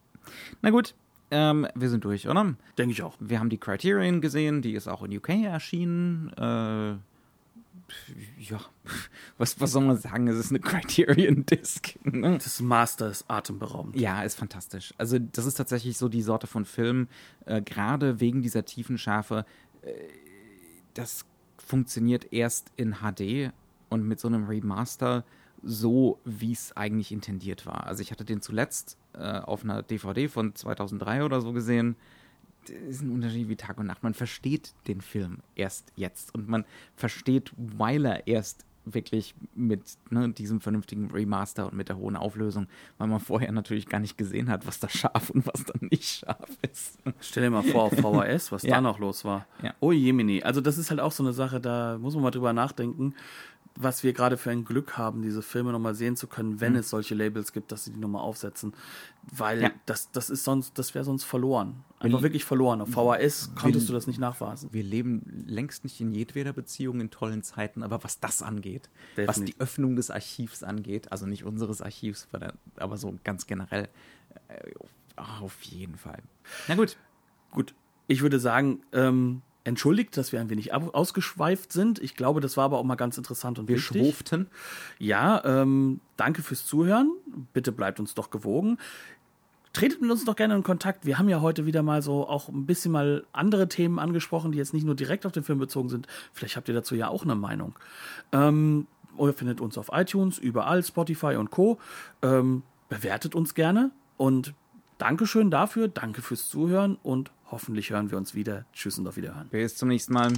Na gut, ähm, wir sind durch, oder? Denke ich auch. Wir haben die Criterion gesehen, die ist auch in UK erschienen. Äh, ja, was, was soll man sagen? Es ist eine Criterion-Disc. Ne? Das Master ist atemberaubend. Ja, ist fantastisch. Also das ist tatsächlich so die Sorte von Film, äh, gerade wegen dieser tiefen Schärfe, äh, das funktioniert erst in HD und mit so einem Remaster so, wie es eigentlich intendiert war. Also ich hatte den zuletzt äh, auf einer DVD von 2003 oder so gesehen. Ist ein Unterschied wie Tag und Nacht. Man versteht den Film erst jetzt und man versteht Weiler erst wirklich mit ne, diesem vernünftigen Remaster und mit der hohen Auflösung, weil man vorher natürlich gar nicht gesehen hat, was da scharf und was da nicht scharf ist. Stell dir mal vor, auf [LAUGHS] VHS, was Ja. da noch los war. Ja. Oh Jemini. Also das ist halt auch so eine Sache, da muss man mal drüber nachdenken, was wir gerade für ein Glück haben, diese Filme nochmal sehen zu können, wenn es solche Labels gibt, dass sie die nochmal aufsetzen. Weil Mhm. Ja. das, das ist sonst, das wäre sonst verloren. Einfach wirklich verloren. Auf VHS konntest du das nicht nachweisen. Wir leben längst nicht in jedweder Beziehung in tollen Zeiten, aber was das angeht, was Definitiv. die Öffnung des Archivs angeht, also nicht unseres Archivs, aber so ganz generell, äh, auf jeden Fall. Na gut, Gut, ich würde sagen, ähm, entschuldigt, dass wir ein wenig ausgeschweift sind. Ich glaube, das war aber auch mal ganz interessant und wir wichtig. schwoften. Ja, ähm, danke fürs Zuhören. Bitte bleibt uns doch gewogen. Tretet mit uns doch gerne in Kontakt. Wir haben ja heute wieder mal so auch ein bisschen mal andere Themen angesprochen, die jetzt nicht nur direkt auf den Film bezogen sind. Vielleicht habt ihr dazu ja auch eine Meinung. Ähm, ihr findet uns auf iTunes, überall, Spotify und Co. Ähm, bewertet uns gerne und Dankeschön dafür, danke fürs Zuhören und hoffentlich hören wir uns wieder. Tschüss und auf Wiederhören. Bis zum nächsten Mal.